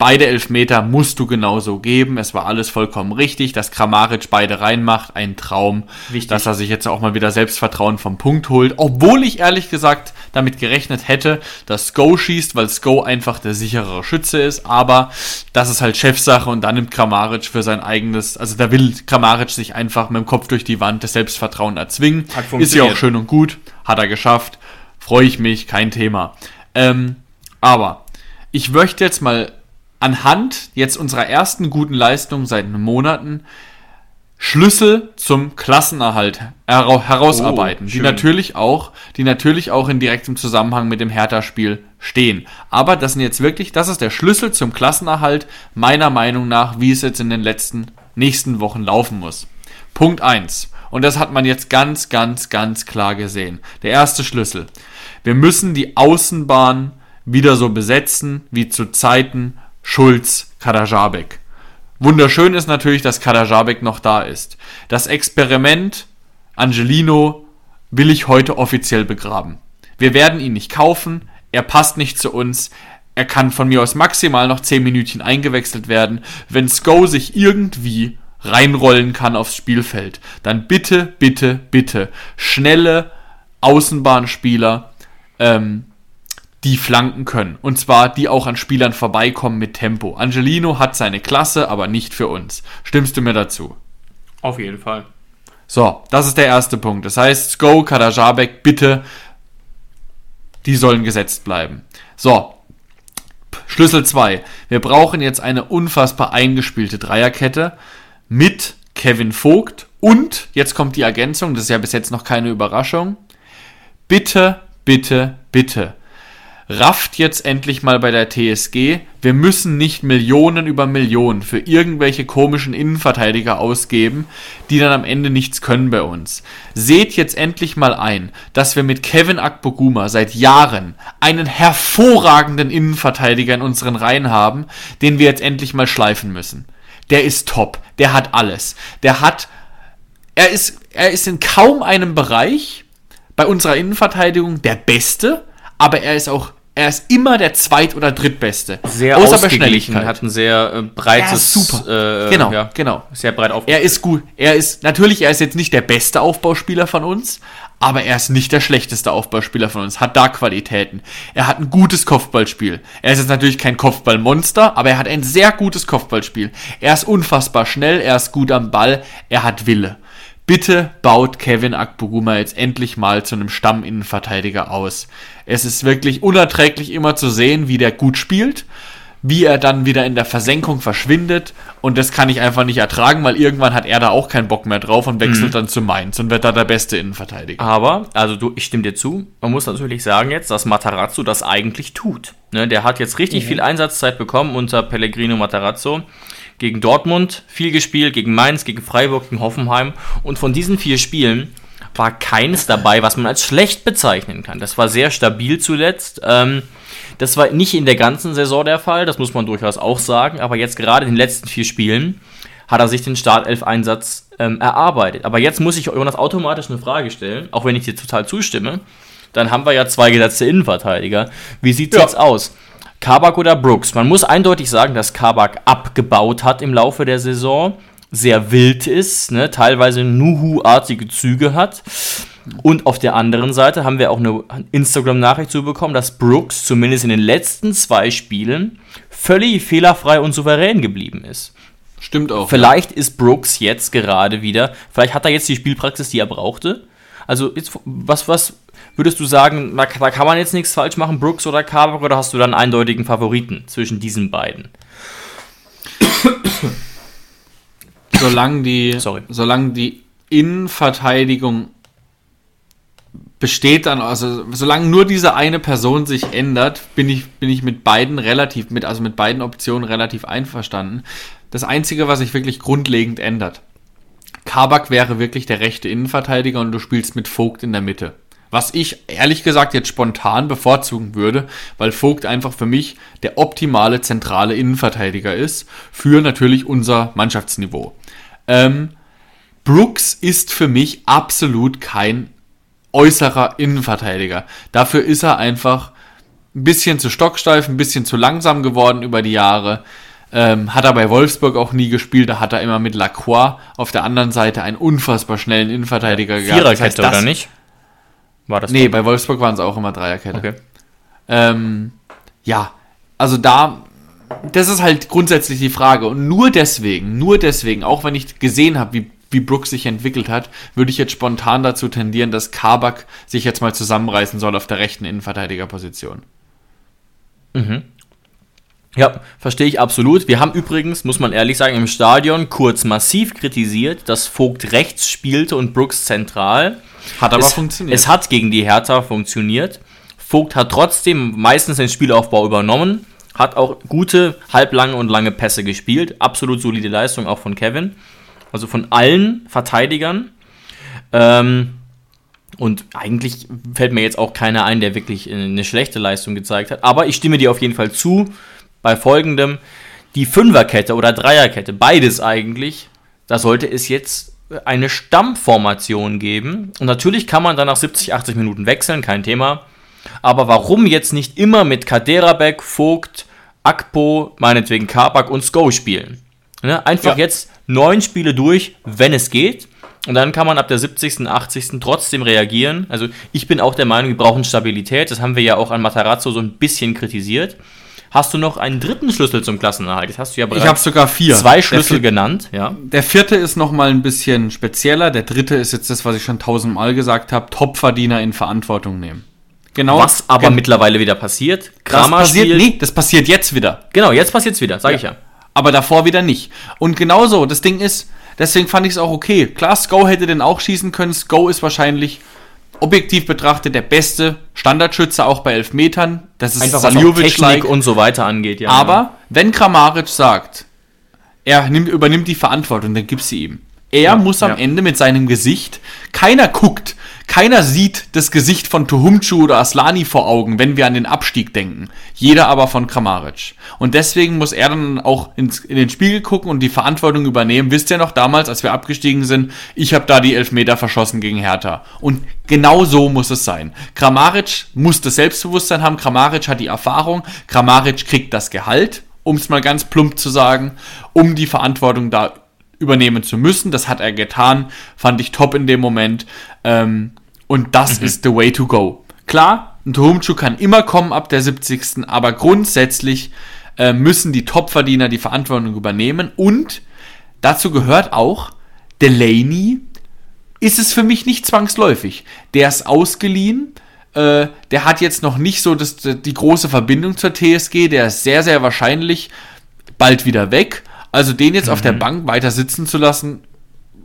[SPEAKER 3] Beide Elfmeter musst du genauso geben. Es war alles vollkommen richtig. Dass Kramaric beide reinmacht, ein Traum. Wichtig. Dass er sich jetzt auch mal wieder Selbstvertrauen vom Punkt holt. Obwohl ich ehrlich gesagt damit gerechnet hätte, dass Sko schießt, weil Sko einfach der sicherere Schütze ist. Aber das ist halt Chefsache und dann nimmt Kramaric für sein eigenes, also da will Kramaric sich einfach mit dem Kopf durch die Wand das Selbstvertrauen erzwingen. Ist ja auch schön und gut. Hat er geschafft. Freue ich mich, kein Thema. Ähm, aber ich möchte jetzt mal anhand jetzt unserer ersten guten Leistung seit Monaten Schlüssel zum Klassenerhalt herausarbeiten, oh, die natürlich auch, die natürlich auch in direktem Zusammenhang mit dem Hertha-Spiel stehen. Aber das sind jetzt wirklich, das ist der Schlüssel zum Klassenerhalt meiner Meinung nach, wie es jetzt in den letzten nächsten Wochen laufen muss. Punkt eins Und das hat man jetzt ganz, ganz, ganz klar gesehen. Der erste Schlüssel. Wir müssen die Außenbahn wieder so besetzen wie zu Zeiten Schulz, Kadajabek. Wunderschön ist natürlich, dass Kadajabek noch da ist. Das Experiment Angelino will ich heute offiziell begraben. Wir werden ihn nicht kaufen, er passt nicht zu uns, er kann von mir aus maximal noch 10 Minütchen eingewechselt werden. Wenn Sko sich irgendwie reinrollen kann aufs Spielfeld, dann bitte, bitte, bitte schnelle Außenbahnspieler, ähm, die flanken können. Und zwar die auch an Spielern vorbeikommen mit Tempo. Angelino hat seine Klasse, aber nicht für uns. Stimmst du mir dazu?
[SPEAKER 2] Auf jeden Fall.
[SPEAKER 3] So, das ist der erste Punkt. Das heißt, Sko, Kadajabek, bitte, die sollen gesetzt bleiben. So, Schlüssel 2. Wir brauchen jetzt eine unfassbar eingespielte Dreierkette mit Kevin Vogt und, jetzt kommt die Ergänzung, das ist ja bis jetzt noch keine Überraschung, bitte, bitte, bitte, rafft jetzt endlich mal bei der TSG, wir müssen nicht Millionen über Millionen für irgendwelche komischen Innenverteidiger ausgeben, die dann am Ende nichts können bei uns. Seht jetzt endlich mal ein, dass wir mit Kevin Akpoguma seit Jahren einen hervorragenden Innenverteidiger in unseren Reihen haben, den wir jetzt endlich mal schleifen müssen. Der ist top, der hat alles. Der hat er ist er ist in kaum einem Bereich bei unserer Innenverteidigung der beste, aber er ist auch er ist immer der zweit- oder drittbeste.
[SPEAKER 2] Sehr
[SPEAKER 3] Außer bei
[SPEAKER 2] ausgeglichen,
[SPEAKER 3] Schnelligkeit.
[SPEAKER 2] hat ein sehr äh, breites,
[SPEAKER 3] super.
[SPEAKER 2] Äh,
[SPEAKER 3] Genau,
[SPEAKER 2] ja,
[SPEAKER 3] genau.
[SPEAKER 2] sehr breit auf.
[SPEAKER 3] Er ist gut. Er ist natürlich, er ist jetzt nicht der beste Aufbauspieler von uns, aber er ist nicht der schlechteste Aufbauspieler von uns. Hat da Qualitäten. Er hat ein gutes Kopfballspiel. Er ist jetzt natürlich kein Kopfballmonster, aber er hat ein sehr gutes Kopfballspiel. Er ist unfassbar schnell, er ist gut am Ball, er hat Wille. Bitte baut Kevin Akpoguma jetzt endlich mal zu einem Stamminnenverteidiger aus. Es ist wirklich unerträglich immer zu sehen, wie der gut spielt, wie er dann wieder in der Versenkung verschwindet und das kann ich einfach nicht ertragen, weil irgendwann hat er da auch keinen Bock mehr drauf und wechselt dann zu Mainz und wird da der beste Innenverteidiger.
[SPEAKER 2] Aber, also du, ich stimme dir zu, man muss natürlich sagen jetzt, dass Matarazzo das eigentlich tut. Ne, der hat jetzt richtig viel Einsatzzeit bekommen unter Pellegrino Matarazzo. Gegen Dortmund viel gespielt, gegen Mainz, gegen Freiburg, gegen Hoffenheim. Und von diesen vier Spielen war keines dabei, was man als schlecht bezeichnen kann. Das war sehr stabil zuletzt. Ähm, das war nicht in der ganzen Saison der Fall, das muss man durchaus auch sagen. Aber jetzt gerade in den letzten vier Spielen hat er sich den Startelf-Einsatz ähm, erarbeitet. Aber jetzt muss ich Jonas automatisch eine Frage stellen, auch wenn ich dir total zustimme. Dann haben wir ja zwei gesetzte Innenverteidiger. Wie sieht's
[SPEAKER 3] Ja.
[SPEAKER 2] jetzt aus? Kabak oder Brooks? Man muss eindeutig sagen, dass Kabak abgebaut hat im Laufe der Saison, sehr wild ist, ne? teilweise Nuhu-artige Züge hat. Und auf der anderen Seite haben wir auch eine Instagram-Nachricht zu bekommen, dass Brooks zumindest in den letzten zwei Spielen völlig fehlerfrei und souverän geblieben ist.
[SPEAKER 3] Stimmt auch.
[SPEAKER 2] Vielleicht ist Brooks jetzt gerade wieder, vielleicht hat er jetzt die Spielpraxis, die er brauchte. Also, jetzt, was, was würdest du sagen, da, kann man jetzt nichts falsch machen, Brooks oder Kabak, oder hast du dann einen eindeutigen Favoriten zwischen diesen beiden?
[SPEAKER 3] solange die,
[SPEAKER 2] Sorry.
[SPEAKER 3] solange die Innenverteidigung besteht dann, also solange nur diese eine Person sich ändert, bin ich, bin ich mit beiden relativ, mit, also mit beiden Optionen relativ einverstanden. Das Einzige, was sich wirklich grundlegend ändert. Kabak wäre wirklich der rechte Innenverteidiger und du spielst mit Vogt in der Mitte. Was ich ehrlich gesagt jetzt spontan bevorzugen würde, weil Vogt einfach für mich der optimale zentrale Innenverteidiger ist, für natürlich unser Mannschaftsniveau. Ähm, Brooks ist für mich absolut kein äußerer Innenverteidiger. Dafür ist er einfach ein bisschen zu stocksteif, ein bisschen zu langsam geworden über die Jahre. Ähm, hat er bei Wolfsburg auch nie gespielt, da hat er immer mit Lacroix auf der anderen Seite einen unfassbar schnellen Innenverteidiger gehabt.
[SPEAKER 2] Viererkette
[SPEAKER 3] Das heißt,
[SPEAKER 2] oder nicht? War das
[SPEAKER 3] Nee, bei Wolfsburg waren es auch immer Dreierkette.
[SPEAKER 2] Okay.
[SPEAKER 3] Ähm, ja, also da, das ist halt grundsätzlich die Frage. Und nur deswegen, nur deswegen, auch wenn ich gesehen habe, wie, wie Brooks sich entwickelt hat, würde ich jetzt spontan dazu tendieren, dass Kabak sich jetzt mal zusammenreißen soll auf der rechten Innenverteidigerposition.
[SPEAKER 2] Ja, verstehe ich absolut. Wir haben übrigens, muss man ehrlich sagen, im Stadion kurz massiv kritisiert, dass Vogt rechts spielte und Brooks zentral.
[SPEAKER 3] Hat aber
[SPEAKER 2] es,
[SPEAKER 3] funktioniert.
[SPEAKER 2] Es hat gegen die Hertha funktioniert. Vogt hat trotzdem meistens den Spielaufbau übernommen, hat auch gute, halblange und lange Pässe gespielt. Absolut solide Leistung auch von Kevin. Also von allen Verteidigern. Ähm, und eigentlich fällt mir jetzt auch keiner ein, der wirklich eine schlechte Leistung gezeigt hat. Aber ich stimme dir auf jeden Fall zu bei folgendem. Die Fünferkette oder Dreierkette, beides eigentlich, da sollte es jetzt eine Stammformation geben. Und natürlich kann man dann nach 70, 80 Minuten wechseln, kein Thema. Aber warum jetzt nicht immer mit Kaderabek, Vogt, Akpo, meinetwegen Karpak und Sko spielen? Ne? Einfach
[SPEAKER 3] Ja.
[SPEAKER 2] jetzt neun Spiele durch, wenn es geht. Und dann kann man ab der 70., 80. trotzdem reagieren. Also ich bin auch der Meinung, wir brauchen Stabilität. Das haben wir ja auch an Matarazzo so ein bisschen kritisiert. Hast du noch einen dritten Schlüssel zum Klassenerhalt? Jetzt hast du ja
[SPEAKER 3] Ich habe sogar vier.
[SPEAKER 2] zwei Schlüssel
[SPEAKER 3] vier-
[SPEAKER 2] genannt. Ja.
[SPEAKER 3] Der vierte ist nochmal ein bisschen spezieller. Der dritte ist jetzt das, was ich schon tausendmal gesagt habe. Topverdiener in Verantwortung nehmen. Genau.
[SPEAKER 2] Was aber
[SPEAKER 3] Gen-
[SPEAKER 2] mittlerweile wieder passiert.
[SPEAKER 3] das
[SPEAKER 2] Kramer
[SPEAKER 3] passiert,
[SPEAKER 2] spielt.
[SPEAKER 3] nee, das passiert jetzt wieder.
[SPEAKER 2] Genau, jetzt passiert's wieder, sag ich ja.
[SPEAKER 3] Aber davor wieder nicht. Und genauso, das Ding ist, deswegen fand ich es auch okay. Klar, Sko hätte den auch schießen können. Sko ist wahrscheinlich objektiv betrachtet der beste Standardschütze, auch bei Elfmetern. Das ist
[SPEAKER 2] Einfach
[SPEAKER 3] Saljovic-like.
[SPEAKER 2] Technik und so weiter angeht, ja.
[SPEAKER 3] Aber wenn Kramaric sagt, er nimmt, übernimmt die Verantwortung, dann gib sie ihm. Er muss am
[SPEAKER 2] ja.
[SPEAKER 3] Ende mit seinem Gesicht, keiner guckt, keiner sieht das Gesicht von Tuhumcu oder Aslani vor Augen, wenn wir an den Abstieg denken. Jeder aber von Kramaric. Und deswegen muss er dann auch ins, in den Spiegel gucken und die Verantwortung übernehmen. Wisst ihr noch damals, als wir abgestiegen sind, ich habe da die Elfmeter verschossen gegen Hertha. Und genau so muss es sein. Kramaric muss das Selbstbewusstsein haben, Kramaric hat die Erfahrung, Kramaric kriegt das Gehalt, um es mal ganz plump zu sagen, um die Verantwortung da übernehmen zu müssen. Das hat er getan, fand ich top in dem Moment. Ähm, und das ist the way to go. Klar, ein Tuhumcu kann immer kommen ab der 70. Aber grundsätzlich äh, müssen die Topverdiener die Verantwortung übernehmen. Und dazu gehört auch, Delaney ist es für mich nicht zwangsläufig. Der ist ausgeliehen. Äh, der hat jetzt noch nicht so das, die große Verbindung zur TSG. Der ist sehr, sehr wahrscheinlich bald wieder weg. Also den jetzt auf der Bank weiter sitzen zu lassen,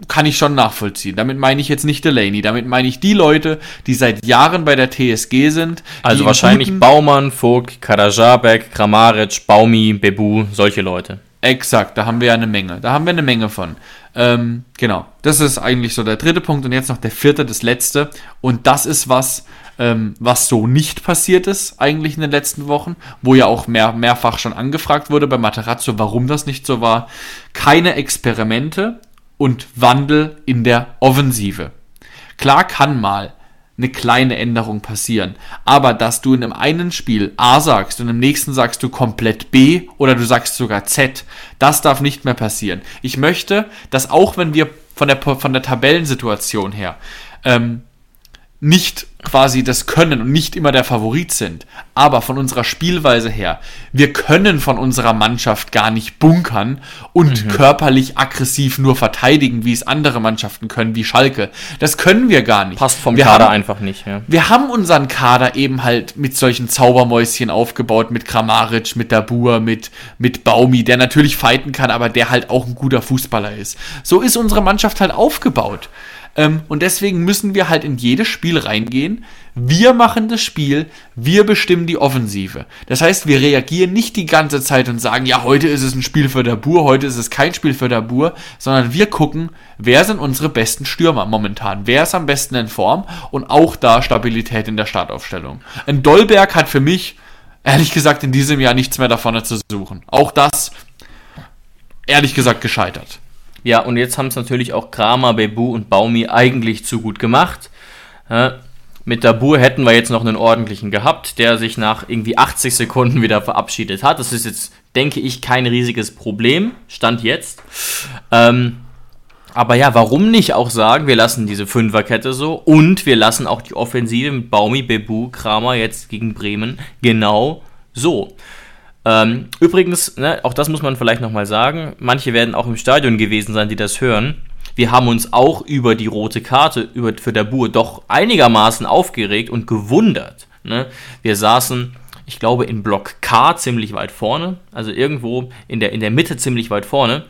[SPEAKER 3] kann ich schon nachvollziehen. Damit meine ich jetzt nicht Delaney. Damit meine ich die Leute, die seit Jahren bei der TSG sind.
[SPEAKER 2] also
[SPEAKER 3] in
[SPEAKER 2] wahrscheinlich Baumann, Vogt, Karajabek, Kramaric, Baumi, Bebu, solche Leute.
[SPEAKER 3] Exakt, da haben wir ja eine Menge. Da haben wir eine Menge von. Ähm, genau, das ist eigentlich so der dritte Punkt und jetzt noch der vierte, das letzte. Und das ist was, ähm, was so nicht passiert ist eigentlich in den letzten Wochen, wo ja auch mehr, mehrfach schon angefragt wurde bei Materazzo, warum das nicht so war. Keine Experimente und Wandel in der Offensive. Klar kann mal eine kleine Änderung passieren. Aber dass du in einem einen Spiel A sagst und im nächsten sagst du komplett B oder du sagst sogar Z, das darf nicht mehr passieren. Ich möchte, dass auch wenn wir von der, von der Tabellensituation her ähm, nicht quasi das können und nicht immer der Favorit sind, aber von unserer Spielweise her, wir können von unserer Mannschaft gar nicht bunkern und körperlich aggressiv nur verteidigen, wie es andere Mannschaften können, wie Schalke. Das können wir gar nicht.
[SPEAKER 2] Passt vom
[SPEAKER 3] wir
[SPEAKER 2] Kader
[SPEAKER 3] haben,
[SPEAKER 2] einfach nicht. Ja.
[SPEAKER 3] wir haben unseren Kader eben halt mit solchen Zaubermäuschen aufgebaut, mit Kramaric, mit Dabur, mit, mit Baumi, der natürlich fighten kann, aber der halt auch ein guter Fußballer ist. So ist unsere Mannschaft halt aufgebaut. Ähm, und deswegen müssen wir halt in jedes Spiel reingehen. Wir machen das Spiel, wir bestimmen die Offensive. Das heißt, wir reagieren nicht die ganze Zeit und sagen, ja, heute ist es ein Spiel für Dabur, heute ist es kein Spiel für Dabur, sondern wir gucken, wer sind unsere besten Stürmer momentan, wer ist am besten in Form und auch da Stabilität in der Startaufstellung. Ein Dolberg hat für mich, ehrlich gesagt, in diesem Jahr nichts mehr da vorne zu suchen. Auch das, ehrlich gesagt, gescheitert.
[SPEAKER 2] Ja, und jetzt haben es natürlich auch Kramer, Bebu und Baumi eigentlich zu gut gemacht. Ja, mit Dabur hätten wir jetzt noch einen ordentlichen gehabt, der sich nach irgendwie 80 Sekunden wieder verabschiedet hat. Das ist jetzt, denke ich, kein riesiges Problem. Stand jetzt. Ähm, aber ja, warum nicht auch sagen, wir lassen diese Fünferkette so und wir lassen auch die Offensive mit Baumi, Bebu, Kramer jetzt gegen Bremen genau so. Ähm, übrigens, ne, auch das muss man vielleicht nochmal sagen, manche werden auch im Stadion gewesen sein, die das hören. Wir haben uns auch über die rote Karte über, für Dabur doch einigermaßen aufgeregt und gewundert. Ne? Wir saßen, ich glaube, in Block K ziemlich weit vorne, also irgendwo in der, in der Mitte ziemlich weit vorne.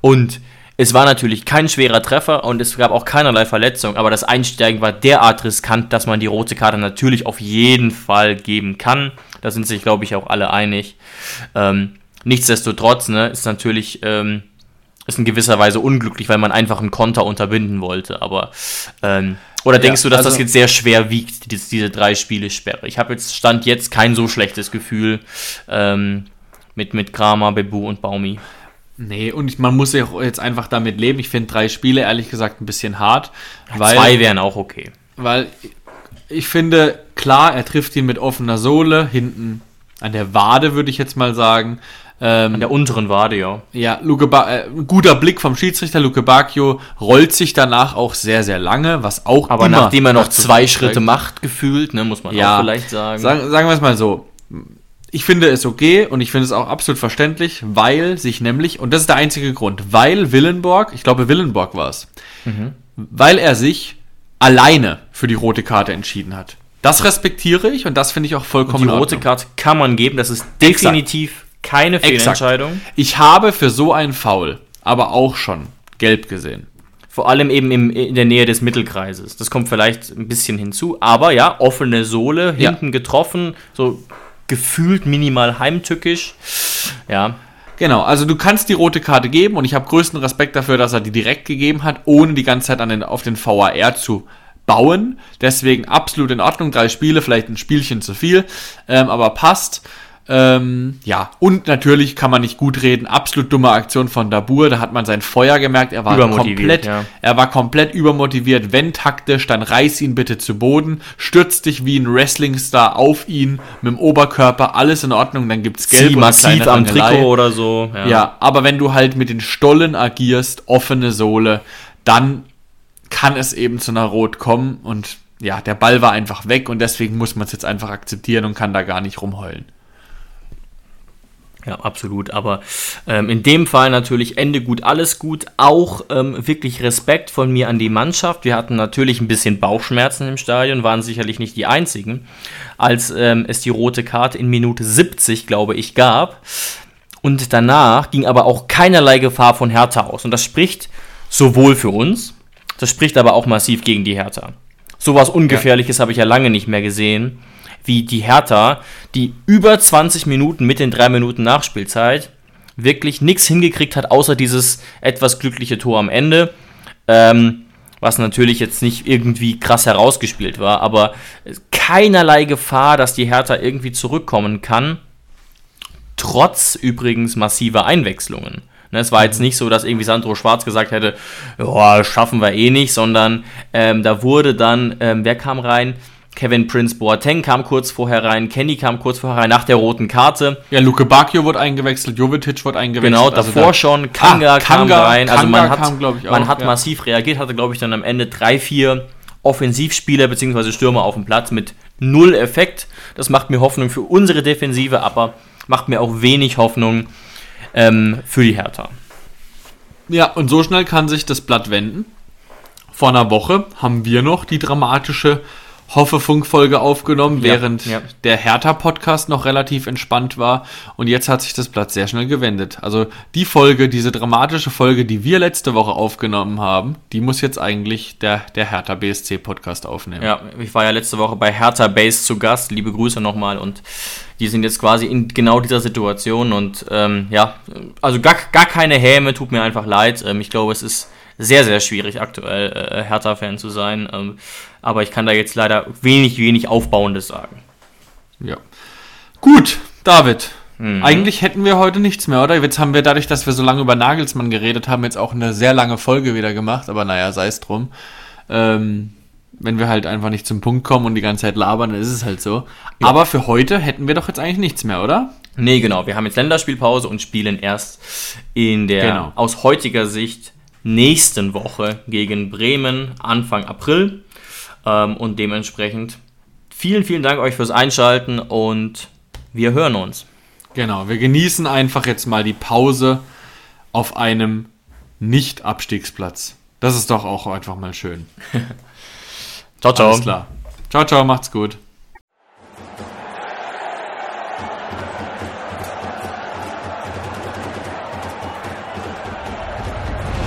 [SPEAKER 2] Und es war natürlich kein schwerer Treffer und es gab auch keinerlei Verletzung, aber das Einsteigen war derart riskant, dass man die rote Karte natürlich auf jeden Fall geben kann. Da sind sich, glaube ich, auch alle einig. Ähm, nichtsdestotrotz ne, ist natürlich ähm, ist in gewisser Weise unglücklich, weil man einfach einen Konter unterbinden wollte. Aber ähm, oder denkst du, dass das
[SPEAKER 3] also-
[SPEAKER 2] jetzt sehr schwer wiegt, diese, diese drei Spiele Sperre? Ich habe jetzt stand jetzt kein so schlechtes Gefühl ähm, mit mit Kramer, Bebu und Baumi.
[SPEAKER 3] Nee, und man muss ja auch jetzt einfach damit leben. Ich finde drei Spiele ehrlich gesagt ein bisschen hart. Weil,
[SPEAKER 2] Zwei wären auch okay.
[SPEAKER 3] weil ich finde, klar, er trifft ihn mit offener Sohle, hinten an der Wade, würde ich jetzt mal sagen.
[SPEAKER 2] An der unteren Wade, ja.
[SPEAKER 3] Ja, Luke ba äh, guter Blick vom Schiedsrichter. Luke Bacchio rollt sich danach auch sehr, sehr lange, was auch
[SPEAKER 2] Aber nachdem er noch zwei. Schritte macht, gefühlt, ne, muss man
[SPEAKER 3] ja,
[SPEAKER 2] auch vielleicht sagen.
[SPEAKER 3] Sagen, sagen wir es mal so. Ich finde es okay und ich finde es auch absolut verständlich, weil sich nämlich, und das ist der einzige Grund, weil Willenborg, ich glaube Willenborg war es,
[SPEAKER 2] Mhm.
[SPEAKER 3] weil er sich alleine für die rote Karte entschieden hat. Das respektiere ich und das finde ich auch vollkommen
[SPEAKER 2] die
[SPEAKER 3] in
[SPEAKER 2] rote. Karte kann man geben, das ist definitiv keine
[SPEAKER 3] Exakt.
[SPEAKER 2] Fehlentscheidung.
[SPEAKER 3] Ich habe für so einen Foul aber auch schon gelb gesehen.
[SPEAKER 2] Vor allem eben im, in der Nähe des Mittelkreises. Das kommt vielleicht ein bisschen hinzu. Aber ja, offene Sohle,
[SPEAKER 3] Ja.
[SPEAKER 2] hinten getroffen, so gefühlt minimal heimtückisch. Ja,
[SPEAKER 3] Genau, also du kannst die rote Karte geben und ich habe größten Respekt dafür, dass er die direkt gegeben hat, ohne die ganze Zeit an den, auf den VAR zu bauen. Deswegen absolut in Ordnung. Drei Spiele, vielleicht ein Spielchen zu viel, ähm, aber passt. Ähm, ja, und natürlich kann man nicht gut reden. Absolut dumme Aktion von Dabur. Da hat man sein Feuer gemerkt. Er war komplett,
[SPEAKER 2] ja.
[SPEAKER 3] er war komplett übermotiviert. Wenn taktisch, dann reiß ihn bitte zu Boden. Stürz dich wie ein Wrestlingstar auf ihn mit dem Oberkörper. Alles in Ordnung. Dann gibt's Gelb
[SPEAKER 2] zieh massiv am
[SPEAKER 3] Rangelei.
[SPEAKER 2] Trikot oder so. Ja.
[SPEAKER 3] Ja, aber wenn du halt mit den Stollen agierst, offene Sohle, dann kann es eben zu einer Rot kommen und ja, der Ball war einfach weg und deswegen muss man es jetzt einfach akzeptieren und kann da gar nicht rumheulen.
[SPEAKER 2] Ja, absolut. Aber ähm, in dem Fall natürlich Ende gut, alles gut. Auch ähm, wirklich Respekt von mir an die Mannschaft. Wir hatten natürlich ein bisschen Bauchschmerzen im Stadion, waren sicherlich nicht die einzigen, als ähm, es die rote Karte in Minute 70, glaube ich, gab. Und danach ging aber auch keinerlei Gefahr von Hertha aus. Und das spricht sowohl für uns, das spricht aber auch massiv gegen die Hertha. Sowas Ungefährliches habe ich ja lange nicht mehr gesehen, wie die Hertha, die über 20 Minuten mit den drei Minuten Nachspielzeit wirklich nichts hingekriegt hat, außer dieses etwas glückliche Tor am Ende. Ähm, was natürlich jetzt nicht irgendwie krass herausgespielt war, aber keinerlei Gefahr, dass die Hertha irgendwie zurückkommen kann trotz übrigens massiver Einwechslungen. Ne, Es war jetzt nicht so, dass irgendwie Sandro Schwarz gesagt hätte, schaffen wir eh nicht, sondern ähm, da wurde dann, ähm, wer kam rein? Kevin Prince Boateng kam kurz vorher rein, Kenny kam kurz vorher rein, nach der roten Karte.
[SPEAKER 3] Ja, Luke Bacchio wurde eingewechselt, Jovetic wurde eingewechselt.
[SPEAKER 2] Genau,
[SPEAKER 3] also
[SPEAKER 2] davor
[SPEAKER 3] da-
[SPEAKER 2] schon, Kanga,
[SPEAKER 3] Ah,
[SPEAKER 2] kam
[SPEAKER 3] Kanga-
[SPEAKER 2] rein. also
[SPEAKER 3] Kanga
[SPEAKER 2] man hat,
[SPEAKER 3] kam, glaub ich,
[SPEAKER 2] man
[SPEAKER 3] auch,
[SPEAKER 2] hat
[SPEAKER 3] ja.
[SPEAKER 2] massiv reagiert, hatte, glaube ich, dann am Ende drei, vier Offensivspieler bzw. Stürmer auf dem Platz mit null Effekt. Das macht mir Hoffnung für unsere Defensive, aber macht mir auch wenig Hoffnung ähm, für die Hertha.
[SPEAKER 3] Ja, und so schnell kann sich das Blatt wenden. Vor einer Woche haben wir noch die dramatische Hoffe-Funk-Folge aufgenommen,
[SPEAKER 2] Ja,
[SPEAKER 3] während
[SPEAKER 2] ja.
[SPEAKER 3] der Hertha-Podcast noch relativ entspannt war. Und jetzt hat sich das Blatt sehr schnell gewendet. Also die Folge, diese dramatische Folge, die wir letzte Woche aufgenommen haben, die muss jetzt eigentlich der, der Hertha-BSC-Podcast aufnehmen.
[SPEAKER 2] Ja, ich war ja letzte Woche bei Hertha Base zu Gast. Liebe Grüße nochmal. Und die sind jetzt quasi in genau dieser Situation. Und ähm, ja, also gar, gar keine Häme, tut mir einfach leid. Ähm, ich glaube, es ist sehr, sehr schwierig, aktuell äh, Hertha-Fan zu sein. Ähm, aber ich kann da jetzt leider wenig, wenig Aufbauendes sagen.
[SPEAKER 3] Ja. Gut, David.
[SPEAKER 2] Mhm.
[SPEAKER 3] Eigentlich hätten wir heute nichts mehr, oder? Jetzt haben wir dadurch, dass wir so lange über Nagelsmann geredet haben, jetzt auch eine sehr lange Folge wieder gemacht, aber naja, sei es drum. Ähm, wenn wir halt einfach nicht zum Punkt kommen und die ganze Zeit labern, dann ist es halt so. Aber für heute hätten wir doch jetzt eigentlich nichts mehr, oder?
[SPEAKER 2] Nee, genau. Wir haben jetzt Länderspielpause und spielen erst in der
[SPEAKER 3] Genau.
[SPEAKER 2] aus heutiger Sicht nächsten Woche gegen Bremen Anfang April. Ähm, und dementsprechend vielen, vielen Dank euch fürs Einschalten und wir hören uns.
[SPEAKER 3] Genau, wir genießen einfach jetzt mal die Pause auf einem Nicht-Abstiegsplatz. Das ist doch auch einfach mal schön.
[SPEAKER 2] Ciao, ciao.
[SPEAKER 3] Alles klar. Ciao, ciao, macht's gut.